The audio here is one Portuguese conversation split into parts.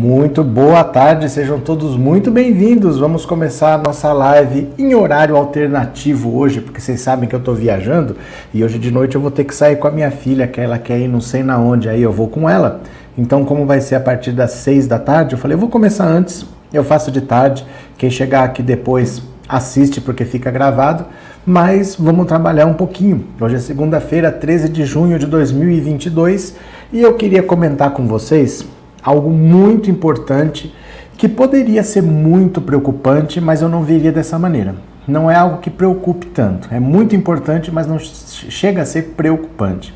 Muito boa tarde, sejam todos muito bem-vindos. Vamos começar a nossa live em horário alternativo hoje, porque vocês sabem que eu estou viajando e hoje de noite eu vou ter que sair com a minha filha, que ela quer ir não sei na onde, aí eu vou com ela. Então, como vai ser a partir das seis da tarde, eu falei, eu vou começar antes, eu faço de tarde. Quem chegar aqui depois assiste porque fica gravado, mas vamos trabalhar um pouquinho. Hoje é segunda-feira, 13 de junho de 2022 e eu queria comentar com vocês algo muito importante que poderia ser muito preocupante, mas eu não veria dessa maneira. Não é algo que preocupe tanto. É muito importante, mas não chega a ser preocupante.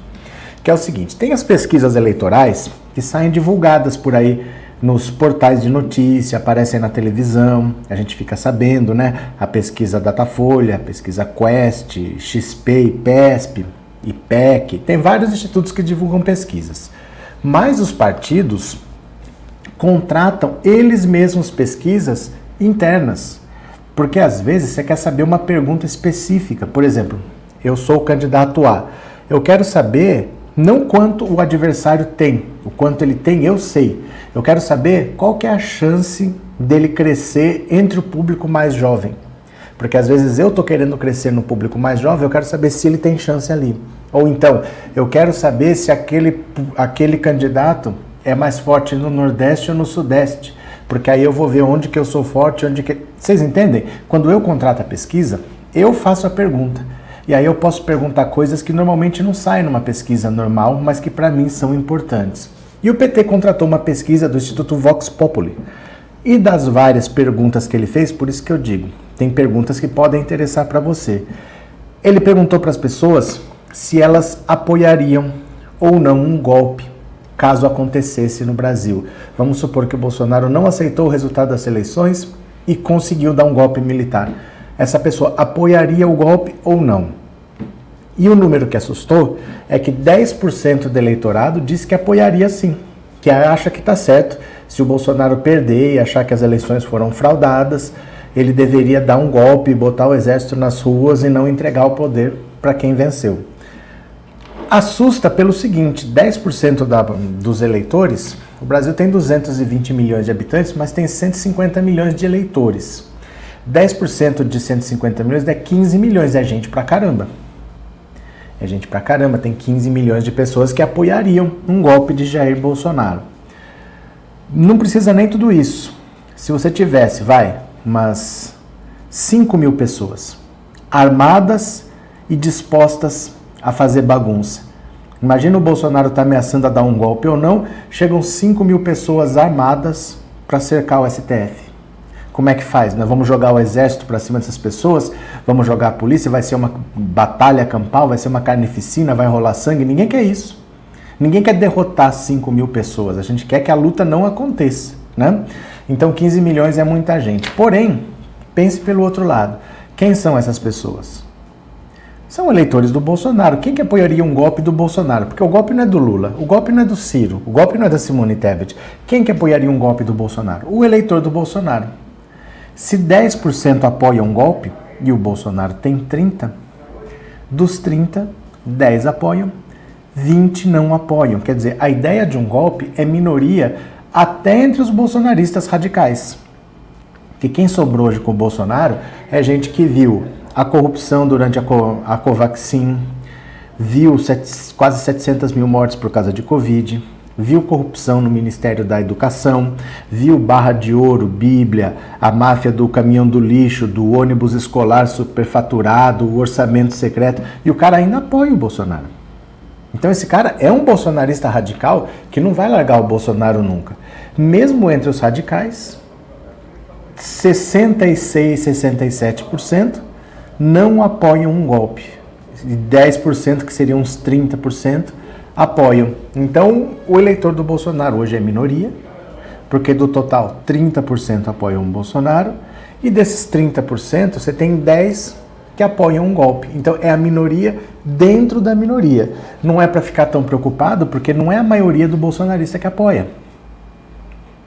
Que é o seguinte: tem as pesquisas eleitorais que saem divulgadas por aí nos portais de notícia, aparecem na televisão, a gente fica sabendo, né? A pesquisa Datafolha, a pesquisa Quest, XP, IPESP, IPEC, tem vários institutos que divulgam pesquisas. Mas os partidos contratam eles mesmos pesquisas internas. Porque às vezes você quer saber uma pergunta específica. Por exemplo, eu sou o candidato A. Eu quero saber não quanto o adversário tem, o quanto ele tem, eu sei. Eu quero saber qual que é a chance dele crescer entre o público mais jovem. Porque às vezes eu estou querendo crescer no público mais jovem, eu quero saber se ele tem chance ali. Ou então, eu quero saber se aquele, aquele candidato é mais forte no Nordeste ou no Sudeste, porque aí eu vou ver onde que eu sou forte, onde que... Vocês entendem? Quando eu contrato a pesquisa, eu faço a pergunta. E aí eu posso perguntar coisas que normalmente não saem numa pesquisa normal, mas que para mim são importantes. E o PT contratou uma pesquisa do Instituto Vox Populi. E das várias perguntas que ele fez, por isso que eu digo, tem perguntas que podem interessar para você. Ele perguntou para as pessoas se elas apoiariam ou não um golpe caso acontecesse no Brasil. Vamos supor que o Bolsonaro não aceitou o resultado das eleições e conseguiu dar um golpe militar. Essa pessoa apoiaria o golpe ou não? E o número que assustou é que 10% do eleitorado diz que apoiaria sim, que acha que está certo. Se o Bolsonaro perder e achar que as eleições foram fraudadas, ele deveria dar um golpe, botar o exército nas ruas e não entregar o poder para quem venceu assusta pelo seguinte: 10% da, dos eleitores, o Brasil tem 220 milhões de habitantes, mas tem 150 milhões de eleitores. 10% de 150 milhões é 15 milhões, é gente pra caramba. É gente pra caramba, tem 15 milhões de pessoas que apoiariam um golpe de Jair Bolsonaro. Não precisa nem tudo isso. Se você tivesse, vai, umas 5 mil pessoas armadas e dispostas a fazer bagunça. Imagina o Bolsonaro estar tá ameaçando a dar um golpe ou não, chegam 5 mil pessoas armadas para cercar o STF. Como é que faz? Nós vamos jogar o exército para cima dessas pessoas? Vamos jogar a polícia? Vai ser uma batalha campal? Vai ser uma carnificina? Vai rolar sangue? Ninguém quer isso. Ninguém quer derrotar 5 mil pessoas. A gente quer que a luta não aconteça. Né? Então 15 milhões é muita gente. Porém, pense pelo outro lado. Quem são essas pessoas? São eleitores do Bolsonaro. Quem que apoiaria um golpe do Bolsonaro? Porque o golpe não é do Lula, o golpe não é do Ciro, o golpe não é da Simone Tebet. Quem que apoiaria um golpe do Bolsonaro? O eleitor do Bolsonaro. Se 10% apoiam um golpe e o Bolsonaro tem 30, dos 30, 10 apoiam, 20 não apoiam. Quer dizer, a ideia de um golpe é minoria até entre os bolsonaristas radicais. Que quem sobrou hoje com o Bolsonaro é gente que viu a corrupção durante a, Co a Covaxin, viu set, quase 700 mil mortes por causa de Covid, viu corrupção no Ministério da Educação, viu barra de ouro, Bíblia, a máfia do caminhão do lixo, do ônibus escolar superfaturado, o orçamento secreto, e o cara ainda apoia o Bolsonaro. Então esse cara é um bolsonarista radical que não vai largar o Bolsonaro nunca. Mesmo entre os radicais, 66, 67% não apoiam um golpe. E 10%, que seriam uns 30%, apoiam. Então, o eleitor do Bolsonaro hoje é minoria, porque do total 30% apoiam o Bolsonaro, e desses 30%, você tem 10 que apoiam um golpe. Então é a minoria dentro da minoria. Não é para ficar tão preocupado, porque não é a maioria do bolsonarista que apoia.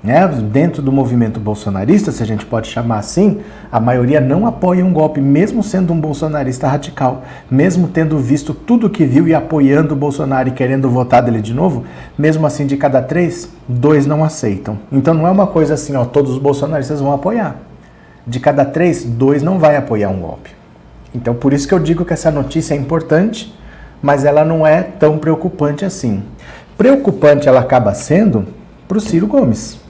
Né? Dentro do movimento bolsonarista, se a gente pode chamar assim, a maioria não apoia um golpe, mesmo sendo um bolsonarista radical, mesmo tendo visto tudo que viu e apoiando o Bolsonaro e querendo votar dele de novo, mesmo assim, de cada três, dois não aceitam. Então não é uma coisa assim, ó, todos os bolsonaristas vão apoiar. De cada três, dois não vai apoiar um golpe. Então por isso que eu digo que essa notícia é importante, mas ela não é tão preocupante assim. Preocupante ela acaba sendo para o Ciro Gomes.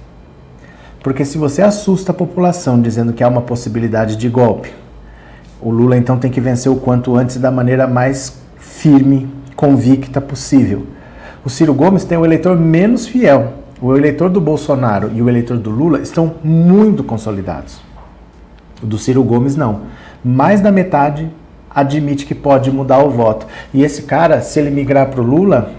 Porque se você assusta a população dizendo que há uma possibilidade de golpe, o Lula então tem que vencer o quanto antes da maneira mais firme, convicta possível. O Ciro Gomes tem o eleitor menos fiel. O eleitor do Bolsonaro e o eleitor do Lula estão muito consolidados. O do Ciro Gomes não. Mais da metade admite que pode mudar o voto. E esse cara, se ele migrar para o Lula,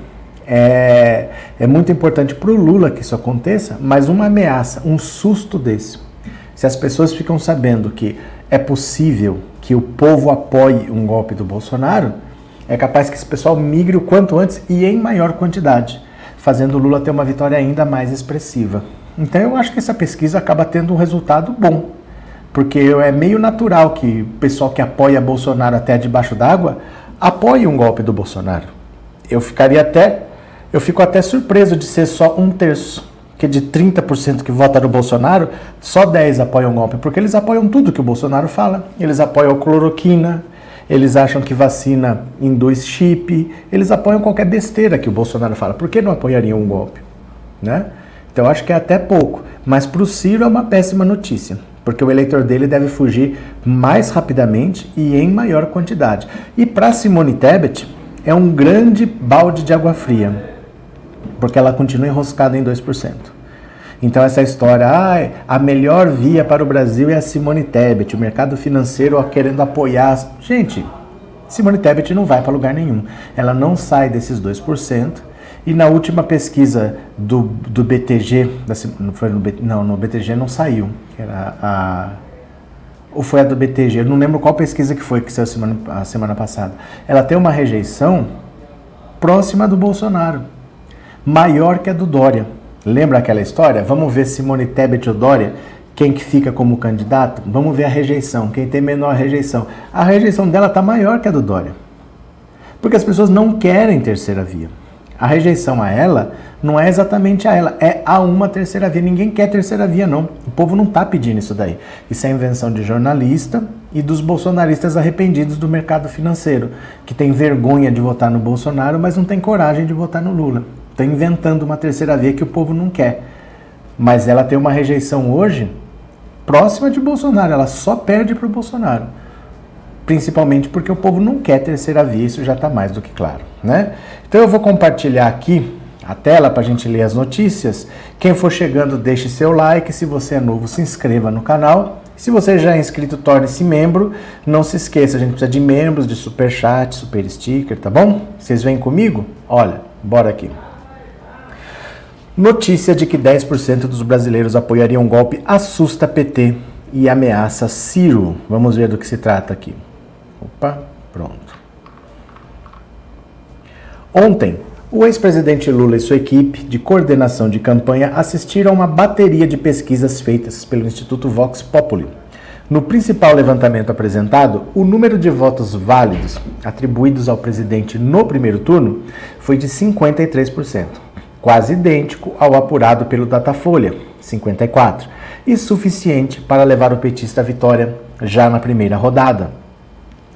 é, é muito importante para o Lula que isso aconteça, mas uma ameaça, um susto desse. Se as pessoas ficam sabendo que é possível que o povo apoie um golpe do Bolsonaro, é capaz que esse pessoal migre o quanto antes e em maior quantidade, fazendo o Lula ter uma vitória ainda mais expressiva. Então eu acho que essa pesquisa acaba tendo um resultado bom, porque é meio natural que o pessoal que apoia Bolsonaro até debaixo d'água apoie um golpe do Bolsonaro. Eu ficaria até eu fico até surpreso de ser só um terço, que de 30% que vota no Bolsonaro, só 10 apoiam o golpe, porque eles apoiam tudo que o Bolsonaro fala. Eles apoiam a cloroquina, eles acham que vacina induz chip, eles apoiam qualquer besteira que o Bolsonaro fala. Por que não apoiariam um golpe? Né? Então acho que é até pouco. Mas para o Ciro é uma péssima notícia, porque o eleitor dele deve fugir mais rapidamente e em maior quantidade. E para Simone Tebet é um grande balde de água fria porque ela continua enroscada em 2%. Então essa história, ah, a melhor via para o Brasil é a Simone Tebet, o mercado financeiro querendo apoiar. Gente, Simone Tebet não vai para lugar nenhum. Ela não sai desses 2%. E na última pesquisa do, do BTG, da, não, foi no, não, no BTG não saiu, era a, ou foi a do BTG, eu não lembro qual pesquisa que foi que saiu semana, a semana passada. Ela tem uma rejeição próxima do Bolsonaro maior que a do Dória. Lembra aquela história? Vamos ver Simone Tebet ou Dória, quem que fica como candidato? Vamos ver a rejeição, quem tem menor rejeição. A rejeição dela está maior que a do Dória. Porque as pessoas não querem terceira via. A rejeição a ela não é exatamente a ela, é a uma terceira via. Ninguém quer terceira via, não. O povo não está pedindo isso daí. Isso é invenção de jornalista e dos bolsonaristas arrependidos do mercado financeiro, que tem vergonha de votar no Bolsonaro, mas não tem coragem de votar no Lula. Está inventando uma terceira via que o povo não quer. Mas ela tem uma rejeição hoje próxima de Bolsonaro. Ela só perde para o Bolsonaro. Principalmente porque o povo não quer terceira via, isso já está mais do que claro. Né? Então eu vou compartilhar aqui a tela para a gente ler as notícias. Quem for chegando, deixe seu like. Se você é novo, se inscreva no canal. Se você já é inscrito, torne-se membro. Não se esqueça, a gente precisa de membros, de super chat, super sticker, tá bom? Vocês vêm comigo? Olha, bora aqui. Notícia de que 10% dos brasileiros apoiariam um golpe assusta PT e ameaça Ciro. Vamos ver do que se trata aqui. Opa, pronto. Ontem, o ex-presidente Lula e sua equipe de coordenação de campanha assistiram a uma bateria de pesquisas feitas pelo Instituto Vox Populi. No principal levantamento apresentado, o número de votos válidos atribuídos ao presidente no primeiro turno foi de 53% quase idêntico ao apurado pelo Datafolha, 54, e suficiente para levar o petista à vitória já na primeira rodada.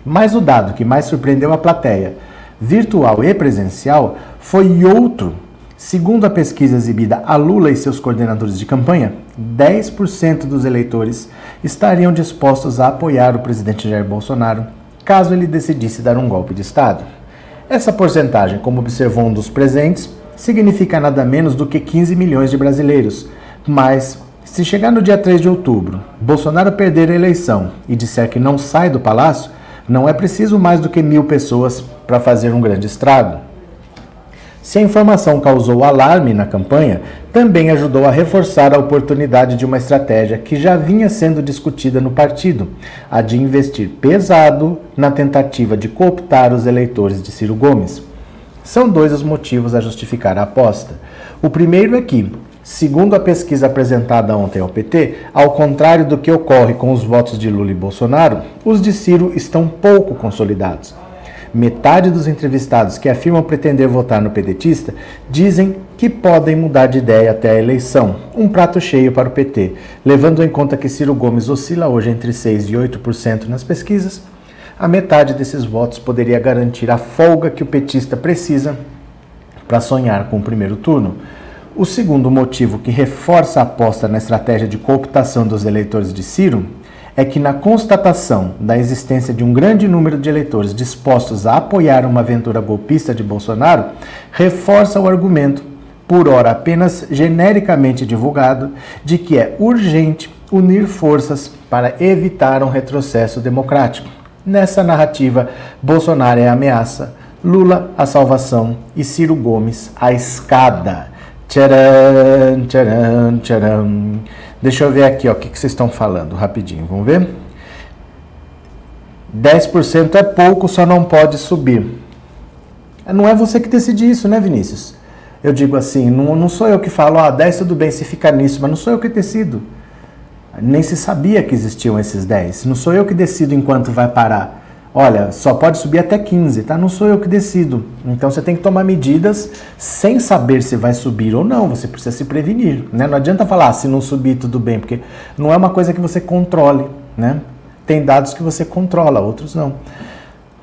Mas o dado que mais surpreendeu a plateia, virtual e presencial, foi outro. Segundo a pesquisa exibida a Lula e seus coordenadores de campanha, 10% dos eleitores estariam dispostos a apoiar o presidente Jair Bolsonaro caso ele decidisse dar um golpe de Estado. Essa porcentagem, como observou um dos presentes, significa nada menos do que 15 milhões de brasileiros. Mas, se chegar no dia 3 de outubro, Bolsonaro perder a eleição e disser que não sai do palácio, não é preciso mais do que mil pessoas para fazer um grande estrago. Se a informação causou alarme na campanha, também ajudou a reforçar a oportunidade de uma estratégia que já vinha sendo discutida no partido, a de investir pesado na tentativa de cooptar os eleitores de Ciro Gomes. São dois os motivos a justificar a aposta. O primeiro é que, Segundo a pesquisa apresentada ontem ao PT, ao contrário do que ocorre com os votos de Lula e Bolsonaro, os de Ciro estão pouco consolidados. Metade dos entrevistados que afirmam pretender votar no pedetista dizem que podem mudar de ideia até a eleição, um prato cheio para o PT, levando em conta que Ciro Gomes oscila hoje entre 6 e 8% nas pesquisas. A metade desses votos poderia garantir a folga que o petista precisa para sonhar com o primeiro turno. O segundo motivo que reforça a aposta na estratégia de cooptação dos eleitores de Ciro é que, na constatação da existência de um grande número de eleitores dispostos a apoiar uma aventura golpista de Bolsonaro, reforça o argumento, por ora apenas genericamente divulgado, de que é urgente unir forças para evitar um retrocesso democrático. Nessa narrativa, Bolsonaro é a ameaça, Lula a salvação e Ciro Gomes a escada. Tcharam, tcharam, tcharam. Deixa eu ver aqui ó, o que, que vocês estão falando rapidinho. Vamos ver? 10% é pouco, só não pode subir. Não é você que decide isso, né, Vinícius? Eu digo assim, não, não sou eu que falo, ah, 10 tudo bem, se fica nisso, mas não sou eu que decido. Nem se sabia que existiam esses 10. Não sou eu que decido enquanto vai parar. Olha, só pode subir até 15, tá? Não sou eu que decido. Então você tem que tomar medidas sem saber se vai subir ou não. Você precisa se prevenir, né? Não adianta falar ah, se não subir tudo bem, porque não é uma coisa que você controle, né? Tem dados que você controla, outros não.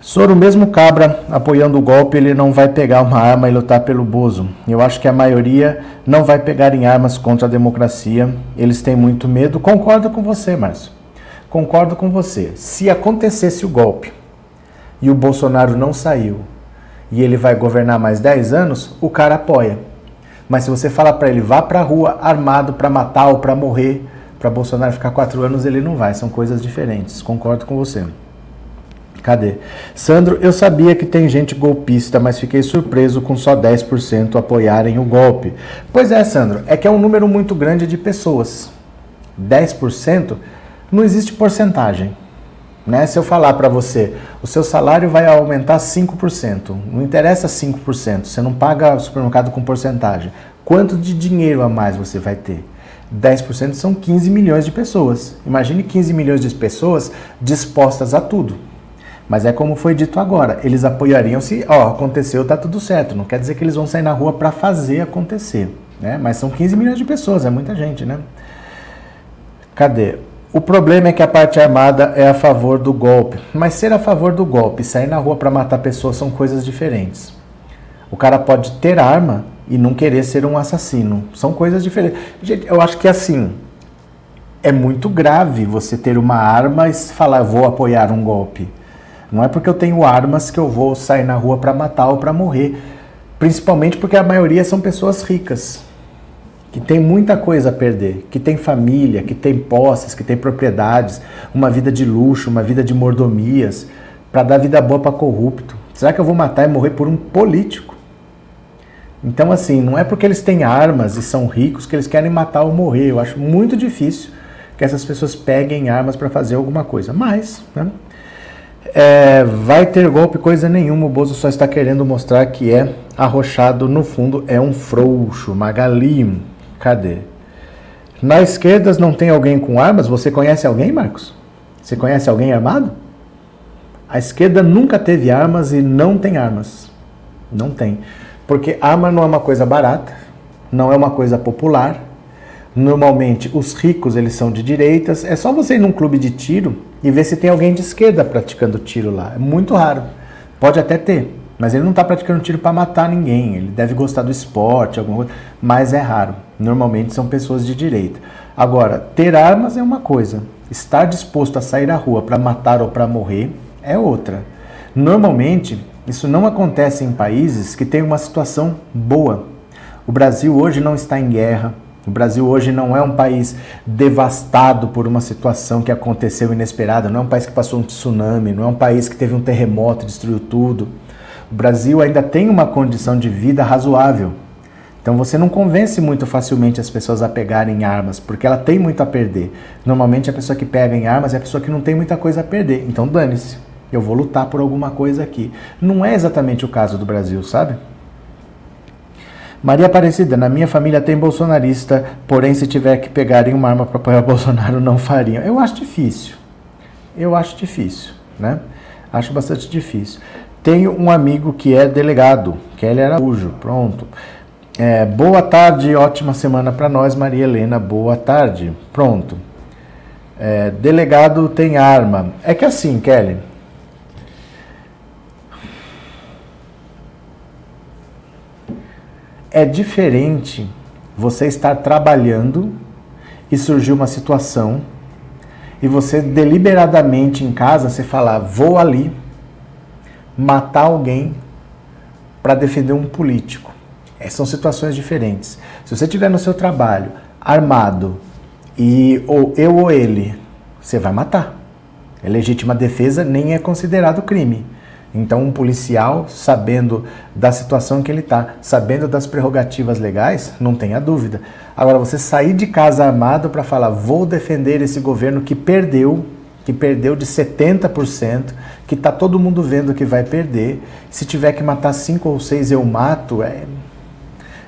Soro, mesmo cabra apoiando o golpe, ele não vai pegar uma arma e lutar pelo Bozo. Eu acho que a maioria não vai pegar em armas contra a democracia. Eles têm muito medo. Concordo com você, Márcio. Concordo com você. Se acontecesse o golpe, e o Bolsonaro não saiu e ele vai governar mais 10 anos, o cara apoia. Mas se você falar para ele vá para a rua armado para matar ou para morrer, para Bolsonaro ficar quatro anos, ele não vai. São coisas diferentes. Concordo com você. Cadê? Sandro, eu sabia que tem gente golpista, mas fiquei surpreso com só 10% apoiarem o golpe. Pois é, Sandro, é que é um número muito grande de pessoas. 10% não existe porcentagem. Né? Se eu falar para você, o seu salário vai aumentar 5%, não interessa 5%, você não paga supermercado com porcentagem. Quanto de dinheiro a mais você vai ter? 10% são 15 milhões de pessoas. Imagine 15 milhões de pessoas dispostas a tudo. Mas é como foi dito agora, eles apoiariam se, ó, aconteceu, tá tudo certo. Não quer dizer que eles vão sair na rua para fazer acontecer, né? Mas são 15 milhões de pessoas, é muita gente, né? Cadê? O problema é que a parte armada é a favor do golpe. Mas ser a favor do golpe e sair na rua para matar pessoas são coisas diferentes. O cara pode ter arma e não querer ser um assassino. São coisas diferentes. Gente, eu acho que assim, é muito grave você ter uma arma e falar vou apoiar um golpe. Não é porque eu tenho armas que eu vou sair na rua para matar ou para morrer. Principalmente porque a maioria são pessoas ricas que tem muita coisa a perder, que tem família, que tem posses, que tem propriedades, uma vida de luxo, uma vida de mordomias, para dar vida boa para corrupto. Será que eu vou matar e morrer por um político? Então, assim, não é porque eles têm armas e são ricos que eles querem matar ou morrer. Eu acho muito difícil que essas pessoas peguem armas para fazer alguma coisa. Mas, né, é, vai ter golpe coisa nenhuma. O Bozo só está querendo mostrar que é arrochado. No fundo, é um frouxo. Magalim. Cadê? Na esquerda não tem alguém com armas? Você conhece alguém, Marcos? Você conhece alguém armado? A esquerda nunca teve armas e não tem armas. Não tem. Porque arma não é uma coisa barata, não é uma coisa popular. Normalmente os ricos eles são de direitas. É só você ir num clube de tiro e ver se tem alguém de esquerda praticando tiro lá. É muito raro. Pode até ter, mas ele não está praticando tiro para matar ninguém. Ele deve gostar do esporte, alguma coisa, mas é raro. Normalmente são pessoas de direita. Agora, ter armas é uma coisa. Estar disposto a sair à rua para matar ou para morrer é outra. Normalmente, isso não acontece em países que têm uma situação boa. O Brasil hoje não está em guerra. O Brasil hoje não é um país devastado por uma situação que aconteceu inesperada, não é um país que passou um tsunami, não é um país que teve um terremoto e destruiu tudo. O Brasil ainda tem uma condição de vida razoável. Então você não convence muito facilmente as pessoas a pegarem armas, porque ela tem muito a perder. Normalmente a pessoa que pega em armas é a pessoa que não tem muita coisa a perder. Então dane-se, eu vou lutar por alguma coisa aqui. Não é exatamente o caso do Brasil, sabe? Maria Aparecida, na minha família tem bolsonarista, porém se tiver que pegarem uma arma para apoiar Bolsonaro, não fariam. Eu acho difícil. Eu acho difícil, né? Acho bastante difícil. Tenho um amigo que é delegado, que ele era Araújo, pronto. É, boa tarde, ótima semana para nós, Maria Helena. Boa tarde, pronto. É, delegado tem arma. É que assim, Kelly. É diferente você estar trabalhando e surgir uma situação e você deliberadamente em casa você falar vou ali matar alguém para defender um político. É, são situações diferentes. Se você estiver no seu trabalho armado e ou eu ou ele, você vai matar. É legítima defesa, nem é considerado crime. Então, um policial, sabendo da situação que ele está, sabendo das prerrogativas legais, não tenha dúvida. Agora, você sair de casa armado para falar, vou defender esse governo que perdeu, que perdeu de 70%, que está todo mundo vendo que vai perder, se tiver que matar cinco ou seis eu mato, é,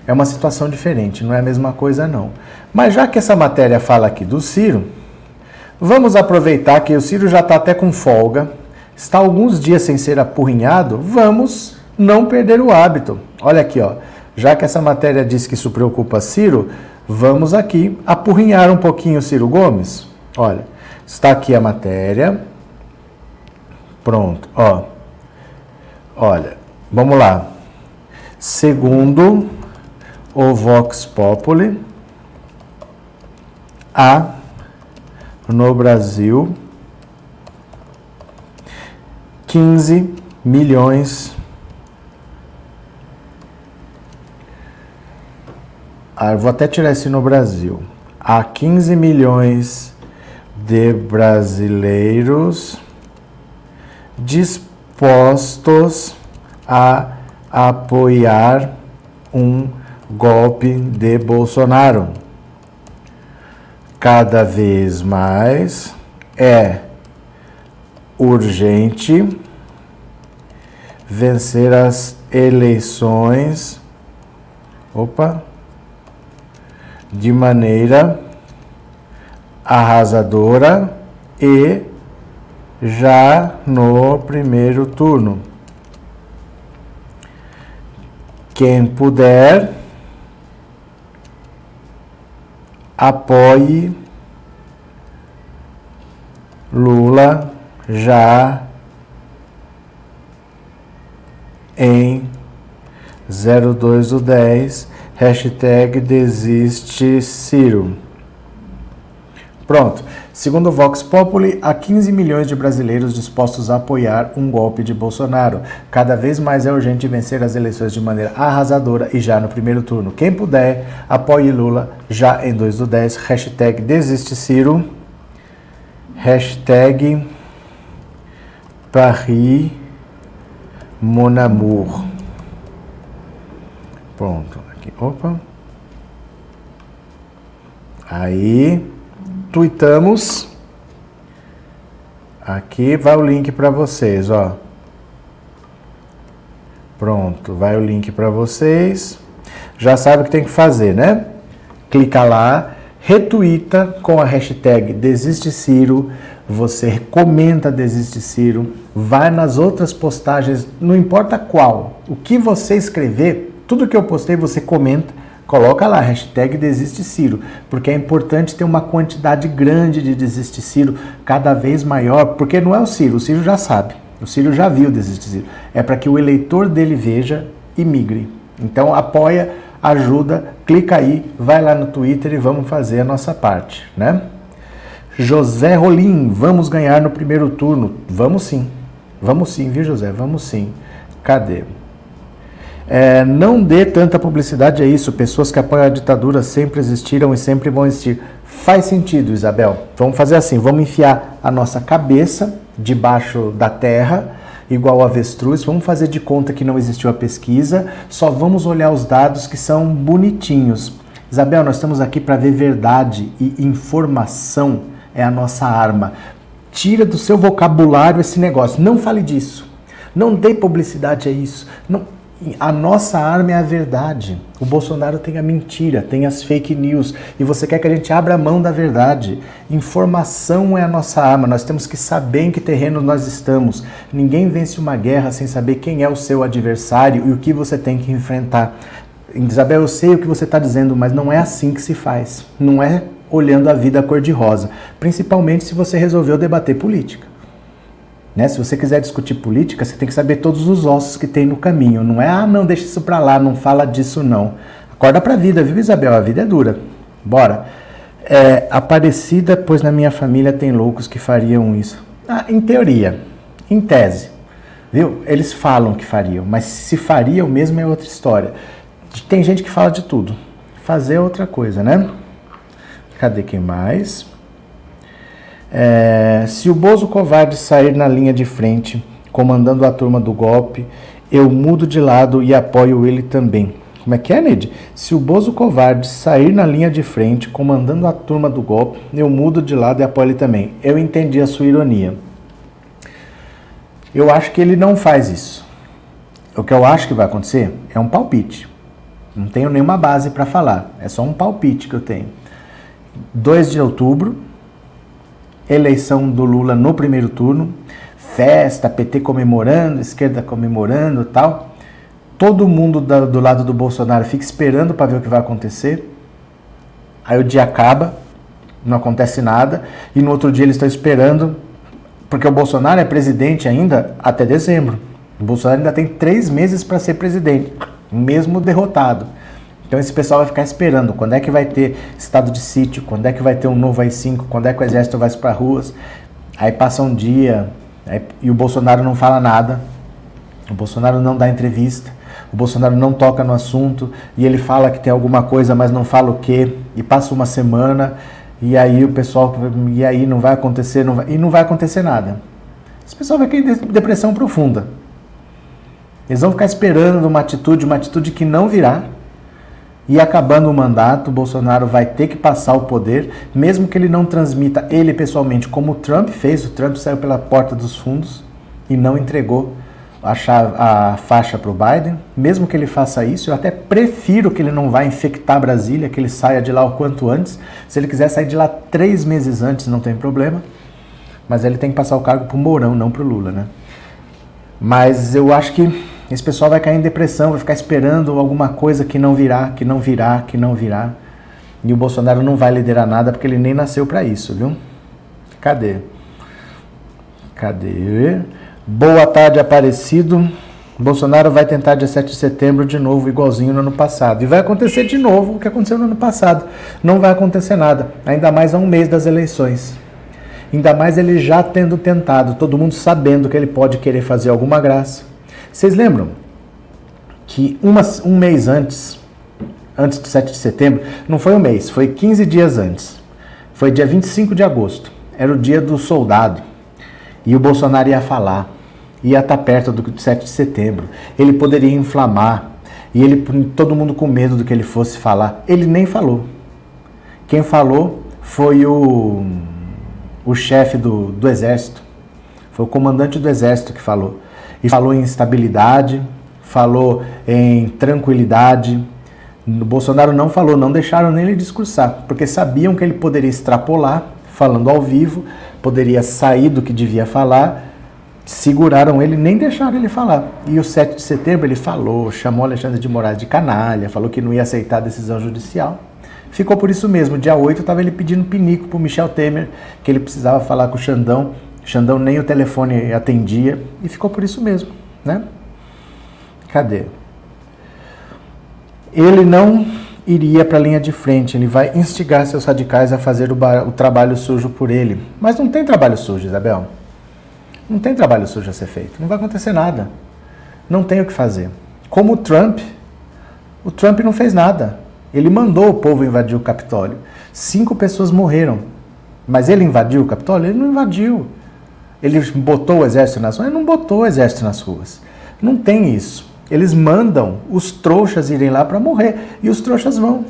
é uma situação diferente, não é a mesma coisa não. Mas já que essa matéria fala aqui do Ciro, vamos aproveitar que o Ciro já está até com folga, está alguns dias sem ser apurrinhado, vamos não perder o hábito. Olha aqui, ó. Já que essa matéria diz que isso preocupa Ciro, vamos aqui apurrinhar um pouquinho Ciro Gomes. Olha, está aqui a matéria. Pronto, ó. Olha, vamos lá. Segundo o Vox Populi, há no Brasil 15 milhões ah, vou até tirar esse no Brasil. Há 15 milhões de brasileiros dispostos a apoiar um golpe de Bolsonaro. Cada vez mais é urgente vencer as eleições. Opa! De maneira arrasadora e já no primeiro turno. Quem puder apoie Lula já em 02 do 10, hashtag desiste Ciro. Pronto. Segundo o Vox Populi, há 15 milhões de brasileiros dispostos a apoiar um golpe de Bolsonaro. Cada vez mais é urgente vencer as eleições de maneira arrasadora e já no primeiro turno. Quem puder, apoie Lula já em 2 do 10. Hashtag desiste Ciro. Hashtag Paris Mon Amour. Pronto. Aqui. Opa. Aí tuitamos. Aqui vai o link para vocês, ó. Pronto, vai o link para vocês. Já sabe o que tem que fazer, né? Clica lá, retuita com a hashtag Desiste Ciro, você comenta Desiste Ciro, vai nas outras postagens, não importa qual, o que você escrever, tudo que eu postei você comenta Coloca lá, hashtag Desiste Ciro, porque é importante ter uma quantidade grande de Desiste Ciro, cada vez maior, porque não é o Ciro, o Ciro já sabe, o Ciro já viu Desiste Ciro. É para que o eleitor dele veja e migre. Então apoia, ajuda, clica aí, vai lá no Twitter e vamos fazer a nossa parte, né? José Rolim, vamos ganhar no primeiro turno. Vamos sim. Vamos sim, viu, José? Vamos sim. Cadê? É, não dê tanta publicidade a isso. Pessoas que apoiam a ditadura sempre existiram e sempre vão existir. Faz sentido, Isabel. Vamos fazer assim: vamos enfiar a nossa cabeça debaixo da terra, igual avestruz. Vamos fazer de conta que não existiu a pesquisa. Só vamos olhar os dados que são bonitinhos. Isabel, nós estamos aqui para ver verdade e informação é a nossa arma. Tira do seu vocabulário esse negócio. Não fale disso. Não dê publicidade a isso. Não A nossa arma é a verdade. O Bolsonaro tem a mentira, tem as fake news. E você quer que a gente abra mão da verdade. Informação é a nossa arma. Nós temos que saber em que terreno nós estamos. Ninguém vence uma guerra sem saber quem é o seu adversário e o que você tem que enfrentar. Isabel, eu sei o que você está dizendo, mas não é assim que se faz. Não é olhando a vida cor-de-rosa. Principalmente se você resolveu debater política. Né? Se você quiser discutir política, você tem que saber todos os ossos que tem no caminho. Não é, ah, não, deixa isso para lá, não fala disso não. Acorda para a vida, viu, Isabel? A vida é dura. Bora. É, Aparecida, pois na minha família tem loucos que fariam isso. Ah, em teoria, em tese, viu? Eles falam que fariam, mas se fariam mesmo é outra história. Tem gente que fala de tudo. Fazer é outra coisa, né? Cadê quem mais? É, se o Bozo covarde sair na linha de frente, comandando a turma do golpe, eu mudo de lado e apoio ele também. Como é que é, Ned? Se o Bozo covarde sair na linha de frente, comandando a turma do golpe, eu mudo de lado e apoio ele também. Eu entendi a sua ironia. Eu acho que ele não faz isso. O que eu acho que vai acontecer é um palpite. Não tenho nenhuma base para falar. É só um palpite que eu tenho. 2 de outubro, eleição do Lula no primeiro turno, festa, PT comemorando, esquerda comemorando tal. Todo mundo do lado do Bolsonaro fica esperando para ver o que vai acontecer. Aí o dia acaba, não acontece nada, e no outro dia eles estão esperando, porque o Bolsonaro é presidente ainda até dezembro. O Bolsonaro ainda tem três meses para ser presidente, mesmo derrotado. Então esse pessoal vai ficar esperando quando é que vai ter estado de sítio, quando é que vai ter um novo AI-5, quando é que o exército vai para ruas. Aí passa um dia aí, e o Bolsonaro não fala nada, o Bolsonaro não dá entrevista, o Bolsonaro não toca no assunto e ele fala que tem alguma coisa, mas não fala o que. E passa uma semana e aí o pessoal e aí não vai acontecer, não vai, e não vai acontecer nada. Esse pessoal vai cair em depressão profunda. Eles vão ficar esperando uma atitude, uma atitude que não virá e acabando o mandato, Bolsonaro vai ter que passar o poder, mesmo que ele não transmita ele pessoalmente, como o Trump fez. O Trump saiu pela porta dos fundos e não entregou a, chave, a faixa para o Biden. Mesmo que ele faça isso, eu até prefiro que ele não vá infectar Brasília, que ele saia de lá o quanto antes. Se ele quiser sair de lá três meses antes, não tem problema. Mas ele tem que passar o cargo para o Mourão, não para o Lula, né? Mas eu acho que esse pessoal vai cair em depressão, vai ficar esperando alguma coisa que não virá, que não virá, que não virá. E o Bolsonaro não vai liderar nada porque ele nem nasceu para isso, viu? Cadê? Cadê? Boa tarde, Aparecido. Bolsonaro vai tentar dia 7 de setembro de novo, igualzinho no ano passado. E vai acontecer de novo o que aconteceu no ano passado. Não vai acontecer nada, ainda mais a um mês das eleições. Ainda mais ele já tendo tentado, todo mundo sabendo que ele pode querer fazer alguma graça vocês lembram que um mês antes, antes do 7 de setembro, não foi um mês, foi 15 dias antes. Foi dia 25 de agosto. Era o dia do soldado. E o Bolsonaro ia falar. Ia estar perto do 7 de setembro. Ele poderia inflamar. E ele, todo mundo com medo do que ele fosse falar. Ele nem falou. Quem falou foi o, o chefe do, do exército. Foi o comandante do exército que falou. E falou em estabilidade, falou em tranquilidade. O Bolsonaro não falou, não deixaram nele discursar, porque sabiam que ele poderia extrapolar, falando ao vivo, poderia sair do que devia falar, seguraram ele, nem deixaram ele falar. E o 7 de setembro ele falou, chamou Alexandre de Moraes de canalha, falou que não ia aceitar a decisão judicial. Ficou por isso mesmo. Dia 8 estava ele pedindo pinico para Michel Temer, que ele precisava falar com o Xandão Xandão nem o telefone atendia e ficou por isso mesmo, né? Cadê? Ele não iria para a linha de frente, ele vai instigar seus radicais a fazer o, o, trabalho sujo por ele. Mas não tem trabalho sujo, Isabel. Não tem trabalho sujo a ser feito. Não vai acontecer nada. Não tem o que fazer. Como o Trump, o Trump não fez nada. Ele mandou o povo invadir o Capitólio. Cinco pessoas morreram. Mas ele invadiu o Capitólio? Ele não invadiu. Ele botou o exército nas ruas? Ele não botou o exército nas ruas. Não tem isso. Eles mandam os trouxas irem lá para morrer. E os trouxas vão.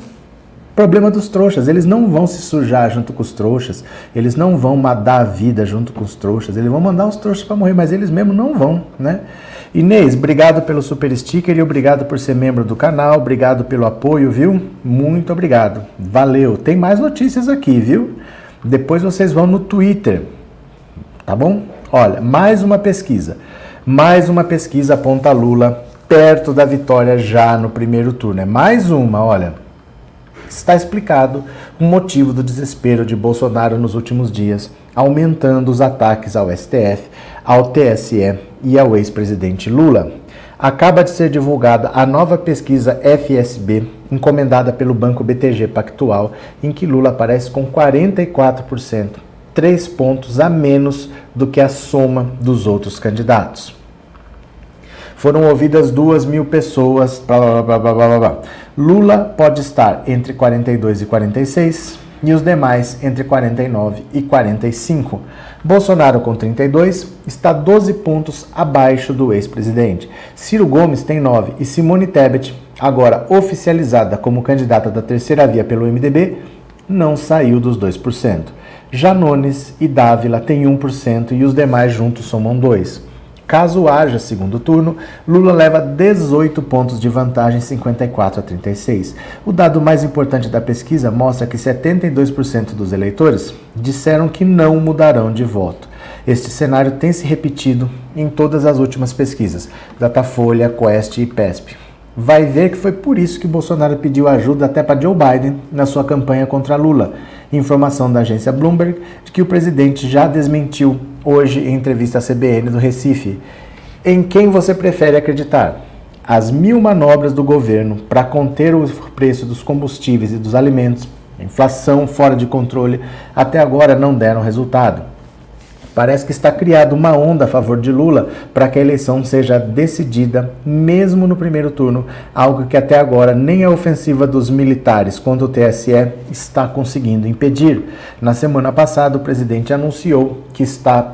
Problema dos trouxas, eles não vão se sujar junto com os trouxas, eles não vão dar a vida junto com os trouxas, eles vão mandar os trouxas para morrer, mas eles mesmos não vão, né? Inês, obrigado pelo super sticker e obrigado por ser membro do canal. Obrigado pelo apoio, viu? Muito obrigado. Valeu. Tem mais notícias aqui, viu? Depois vocês vão no Twitter. Tá bom? Olha, mais uma pesquisa. Mais uma pesquisa aponta Lula perto da vitória já no primeiro turno. É mais uma, olha. Está explicado o motivo do desespero de Bolsonaro nos últimos dias, aumentando os ataques ao STF, ao TSE e ao ex-presidente Lula. Acaba de ser divulgada a nova pesquisa FSB, encomendada pelo Banco BTG Pactual, em que Lula aparece com 44%, três pontos a menos do que a soma dos outros candidatos. Foram ouvidas duas mil pessoas. Blá, blá, blá, Lula pode estar entre 42 e 46 e os demais entre 49 e 45. Bolsonaro, com 32, está 12 pontos abaixo do ex-presidente. Ciro Gomes tem 9 e Simone Tebet, agora oficializada como candidata da terceira via pelo MDB, não saiu dos 2%. Janones e Dávila têm 1% e os demais juntos somam 2%. Caso haja segundo turno, Lula leva 18 pontos de vantagem, 54 a 36. O dado mais importante da pesquisa mostra que 72% dos eleitores disseram que não mudarão de voto. Este cenário tem se repetido em todas as últimas pesquisas, Datafolha, Quest e PESP. Vai ver que foi por isso que Bolsonaro pediu ajuda até para Joe Biden na sua campanha contra Lula. Informação da agência Bloomberg de que o presidente já desmentiu hoje em entrevista à CBN do Recife. Em quem você prefere acreditar? As mil manobras do governo para conter o preço dos combustíveis e dos alimentos, inflação fora de controle, até agora não deram resultado. Parece que está criada uma onda a favor de Lula para que a eleição seja decidida mesmo no primeiro turno, algo que até agora nem a ofensiva dos militares contra o TSE está conseguindo impedir. Na semana passada, o presidente anunciou que está,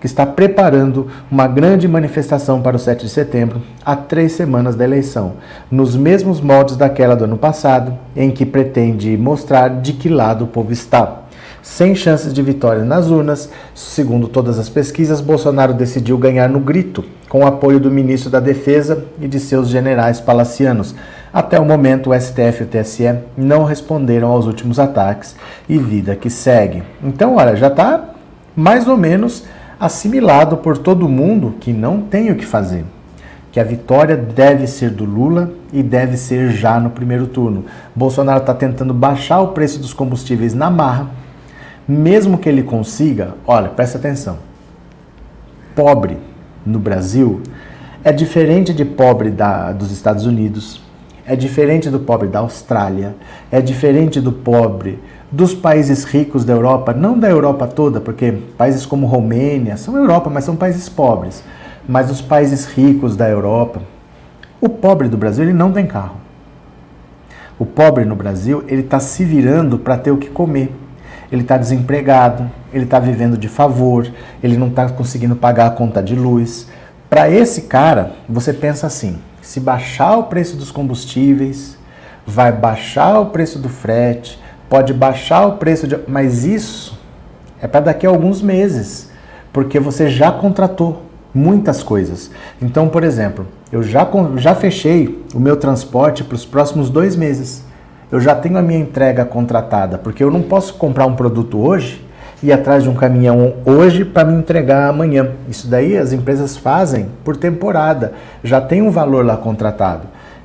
que está preparando uma grande manifestação para o 7 de setembro, há três semanas da eleição, nos mesmos moldes daquela do ano passado, em que pretende mostrar de que lado o povo está. Sem chances de vitória nas urnas, segundo todas as pesquisas, Bolsonaro decidiu ganhar no grito, com o apoio do ministro da Defesa e de seus generais palacianos. Até o momento, o STF e o TSE não responderam aos últimos ataques e vida que segue. Então, olha, já está mais ou menos assimilado por todo mundo que não tem o que fazer. Que a vitória deve ser do Lula e deve ser já no primeiro turno. Bolsonaro está tentando baixar o preço dos combustíveis na marra mesmo que ele consiga, olha, presta atenção. Pobre no Brasil é diferente de pobre da, dos Estados Unidos, é diferente do pobre da Austrália, é diferente do pobre dos países ricos da Europa, não da Europa toda, porque países como Romênia são Europa, mas são países pobres. Mas os países ricos da Europa, o pobre do Brasil ele não tem carro. O pobre no Brasil ele está se virando para ter o que comer ele está desempregado, ele está vivendo de favor, ele não está conseguindo pagar a conta de luz. Para esse cara, você pensa assim: se baixar o preço dos combustíveis, vai baixar o preço do frete, pode baixar o preço de. Mas isso é para daqui a alguns meses, porque você já contratou muitas coisas. Então, por exemplo, eu já, já fechei o meu transporte para os próximos dois meses eu já tenho a minha entrega contratada, porque eu não posso comprar um produto hoje e ir atrás de um caminhão hoje para me entregar amanhã. Isso daí as empresas fazem por temporada, já tem um valor lá contratado.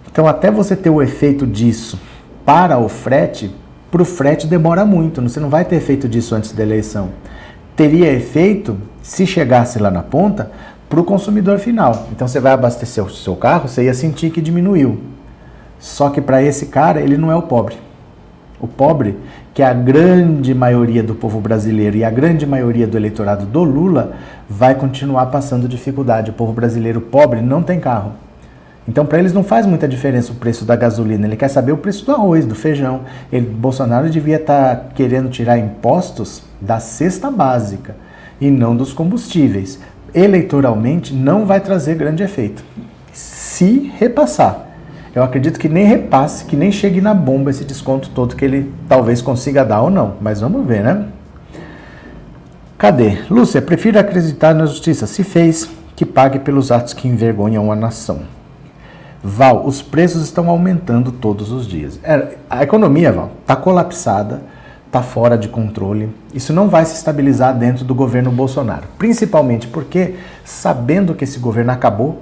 Então, até você ter o efeito disso para o frete, para o frete demora muito, você não vai ter efeito disso antes da eleição. Teria efeito se chegasse lá na ponta para o consumidor final. Então, você vai abastecer o seu carro, você ia sentir que diminuiu. Só que para esse cara, ele não é o pobre. O pobre, que é a grande maioria do povo brasileiro e a grande maioria do eleitorado do Lula, vai continuar passando dificuldade. O povo brasileiro pobre não tem carro. Então, para eles não faz muita diferença o preço da gasolina. Ele quer saber o preço do arroz, do feijão. Ele, Bolsonaro devia estar tá querendo tirar impostos da cesta básica e não dos combustíveis. Eleitoralmente, não vai trazer grande efeito. Se repassar. Eu acredito que nem repasse, que nem chegue na bomba esse desconto todo que ele talvez consiga dar ou não. Mas vamos ver, né? Cadê? Lúcia, prefiro acreditar na justiça. Se fez, que pague pelos atos que envergonham a nação. Val, os preços estão aumentando todos os dias. É, a economia, Val, está colapsada, está fora de controle. Isso não vai se estabilizar dentro do governo Bolsonaro. Principalmente porque, sabendo que esse governo acabou,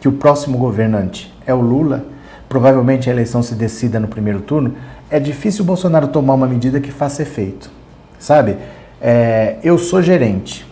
que o próximo governante é o Lula, provavelmente a eleição se decida no primeiro turno, é difícil o Bolsonaro tomar uma medida que faça efeito. Sabe? É, eu sou gerente.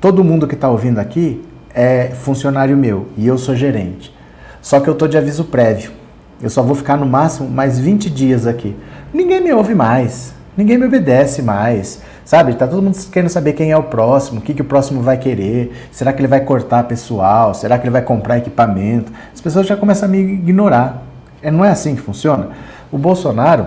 Todo mundo que está ouvindo aqui é funcionário meu e eu sou gerente. Só que eu estou de aviso prévio. Eu só vou ficar no máximo mais 20 dias aqui. Ninguém me ouve mais, ninguém me obedece mais. Sabe, tá todo mundo querendo saber quem é o próximo, o que, que o próximo vai querer, será que ele vai cortar pessoal, será que ele vai comprar equipamento? As pessoas já começam a me ignorar. É, não é assim que funciona? O Bolsonaro,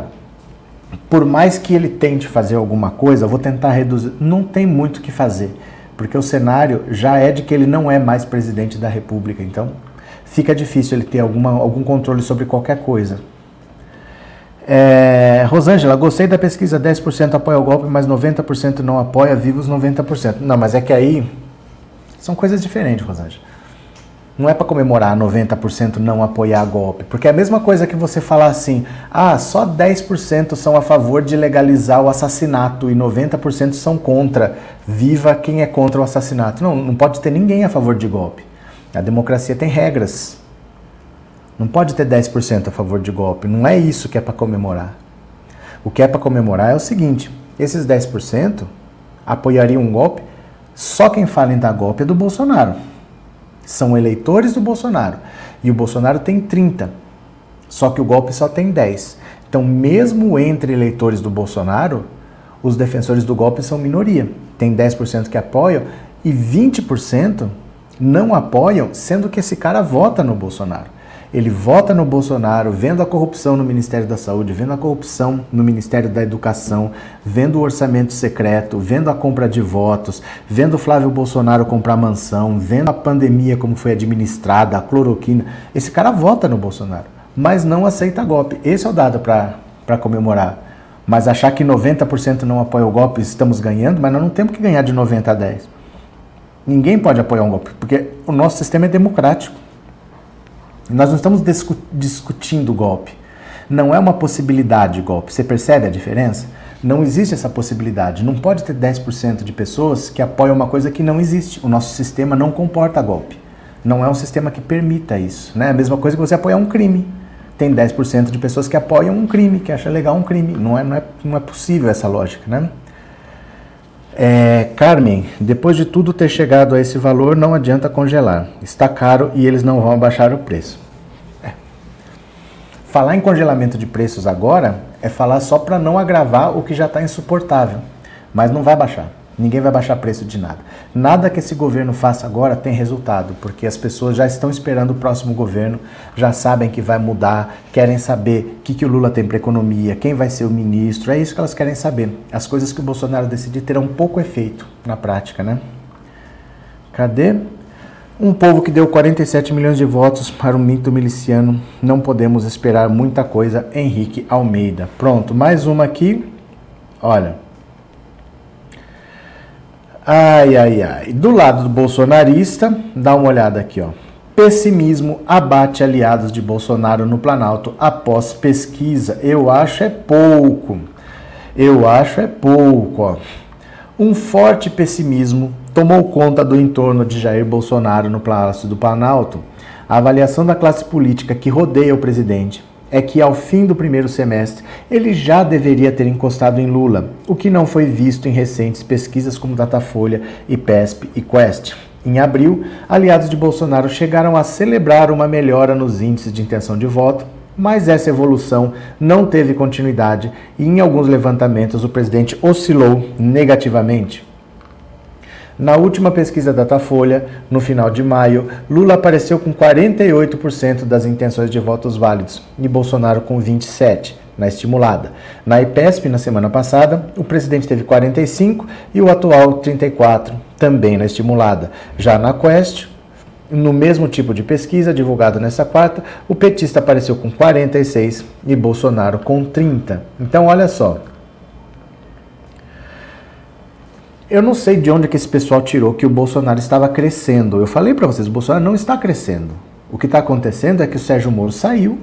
por mais que ele tente fazer alguma coisa, vou tentar reduzir, não tem muito o que fazer, porque o cenário já é de que ele não é mais presidente da República, então fica difícil ele ter alguma, algum controle sobre qualquer coisa. É, Rosângela, gostei da pesquisa, 10% apoia o golpe, mas 90% não apoia, vivos 90%. Não, mas é que aí são coisas diferentes, Rosângela. Não é para comemorar 90% não apoiar golpe, porque é a mesma coisa que você falar assim: ah, só 10% são a favor de legalizar o assassinato e 90% são contra. Viva quem é contra o assassinato. Não, não pode ter ninguém a favor de golpe. A democracia tem regras. Não pode ter 10% a favor de golpe. Não é isso que é para comemorar. O que é para comemorar é o seguinte: esses 10% apoiariam um golpe, só quem fala em dar golpe é do Bolsonaro. São eleitores do Bolsonaro. E o Bolsonaro tem 30. Só que o golpe só tem 10. Então, mesmo entre eleitores do Bolsonaro, os defensores do golpe são minoria. Tem 10% que apoiam e 20% não apoiam, sendo que esse cara vota no Bolsonaro. Ele vota no Bolsonaro, vendo a corrupção no Ministério da Saúde, vendo a corrupção no Ministério da Educação, vendo o orçamento secreto, vendo a compra de votos, vendo Flávio Bolsonaro comprar mansão, vendo a pandemia como foi administrada, a cloroquina. Esse cara vota no Bolsonaro, mas não aceita golpe. Esse é o dado para comemorar. Mas achar que 90% não apoia o golpe, estamos ganhando, mas nós não temos que ganhar de 90 a 10. Ninguém pode apoiar um golpe, porque o nosso sistema é democrático. Nós não estamos discu discutindo golpe. Não é uma possibilidade golpe. Você percebe a diferença? Não existe essa possibilidade. Não pode ter 10% de pessoas que apoiam uma coisa que não existe. O nosso sistema não comporta golpe. Não é um sistema que permita isso. Né? A mesma coisa que você apoiar um crime. Tem 10% de pessoas que apoiam um crime, que acham legal um crime. Não é, não é, não é possível essa lógica, né? É, Carmen, depois de tudo ter chegado a esse valor, não adianta congelar. Está caro e eles não vão abaixar o preço. É. Falar em congelamento de preços agora é falar só para não agravar o que já está insuportável. Mas não vai baixar. Ninguém vai baixar preço de nada. Nada que esse governo faça agora tem resultado, porque as pessoas já estão esperando o próximo governo, já sabem que vai mudar, querem saber o que, que o Lula tem para economia, quem vai ser o ministro, é isso que elas querem saber. As coisas que o Bolsonaro decidir terão pouco efeito na prática, né? Cadê? Um povo que deu 47 milhões de votos para o mito miliciano, não podemos esperar muita coisa. Henrique Almeida. Pronto, mais uma aqui. Olha. Ai, ai, ai. Do lado do bolsonarista, dá uma olhada aqui, ó. Pessimismo abate aliados de Bolsonaro no Planalto após pesquisa. Eu acho é pouco. Eu acho é pouco, ó. Um forte pessimismo tomou conta do entorno de Jair Bolsonaro no Palácio do Planalto. A avaliação da classe política que rodeia o presidente é que ao fim do primeiro semestre ele já deveria ter encostado em Lula, o que não foi visto em recentes pesquisas como Datafolha, IPESP e Quest. Em abril, aliados de Bolsonaro chegaram a celebrar uma melhora nos índices de intenção de voto, mas essa evolução não teve continuidade e em alguns levantamentos o presidente oscilou negativamente. Na última pesquisa Datafolha, no final de maio, Lula apareceu com 48% das intenções de votos válidos e Bolsonaro com 27% na estimulada. Na IPESP, na semana passada, o presidente teve 45% e o atual 34%, também na estimulada. Já na Quest, no mesmo tipo de pesquisa divulgada nessa quarta, o petista apareceu com 46 e Bolsonaro com 30. Então, olha só, eu não sei de onde que esse pessoal tirou que o Bolsonaro estava crescendo. Eu falei para vocês, o Bolsonaro não está crescendo. O que está acontecendo é que o Sérgio Moro saiu,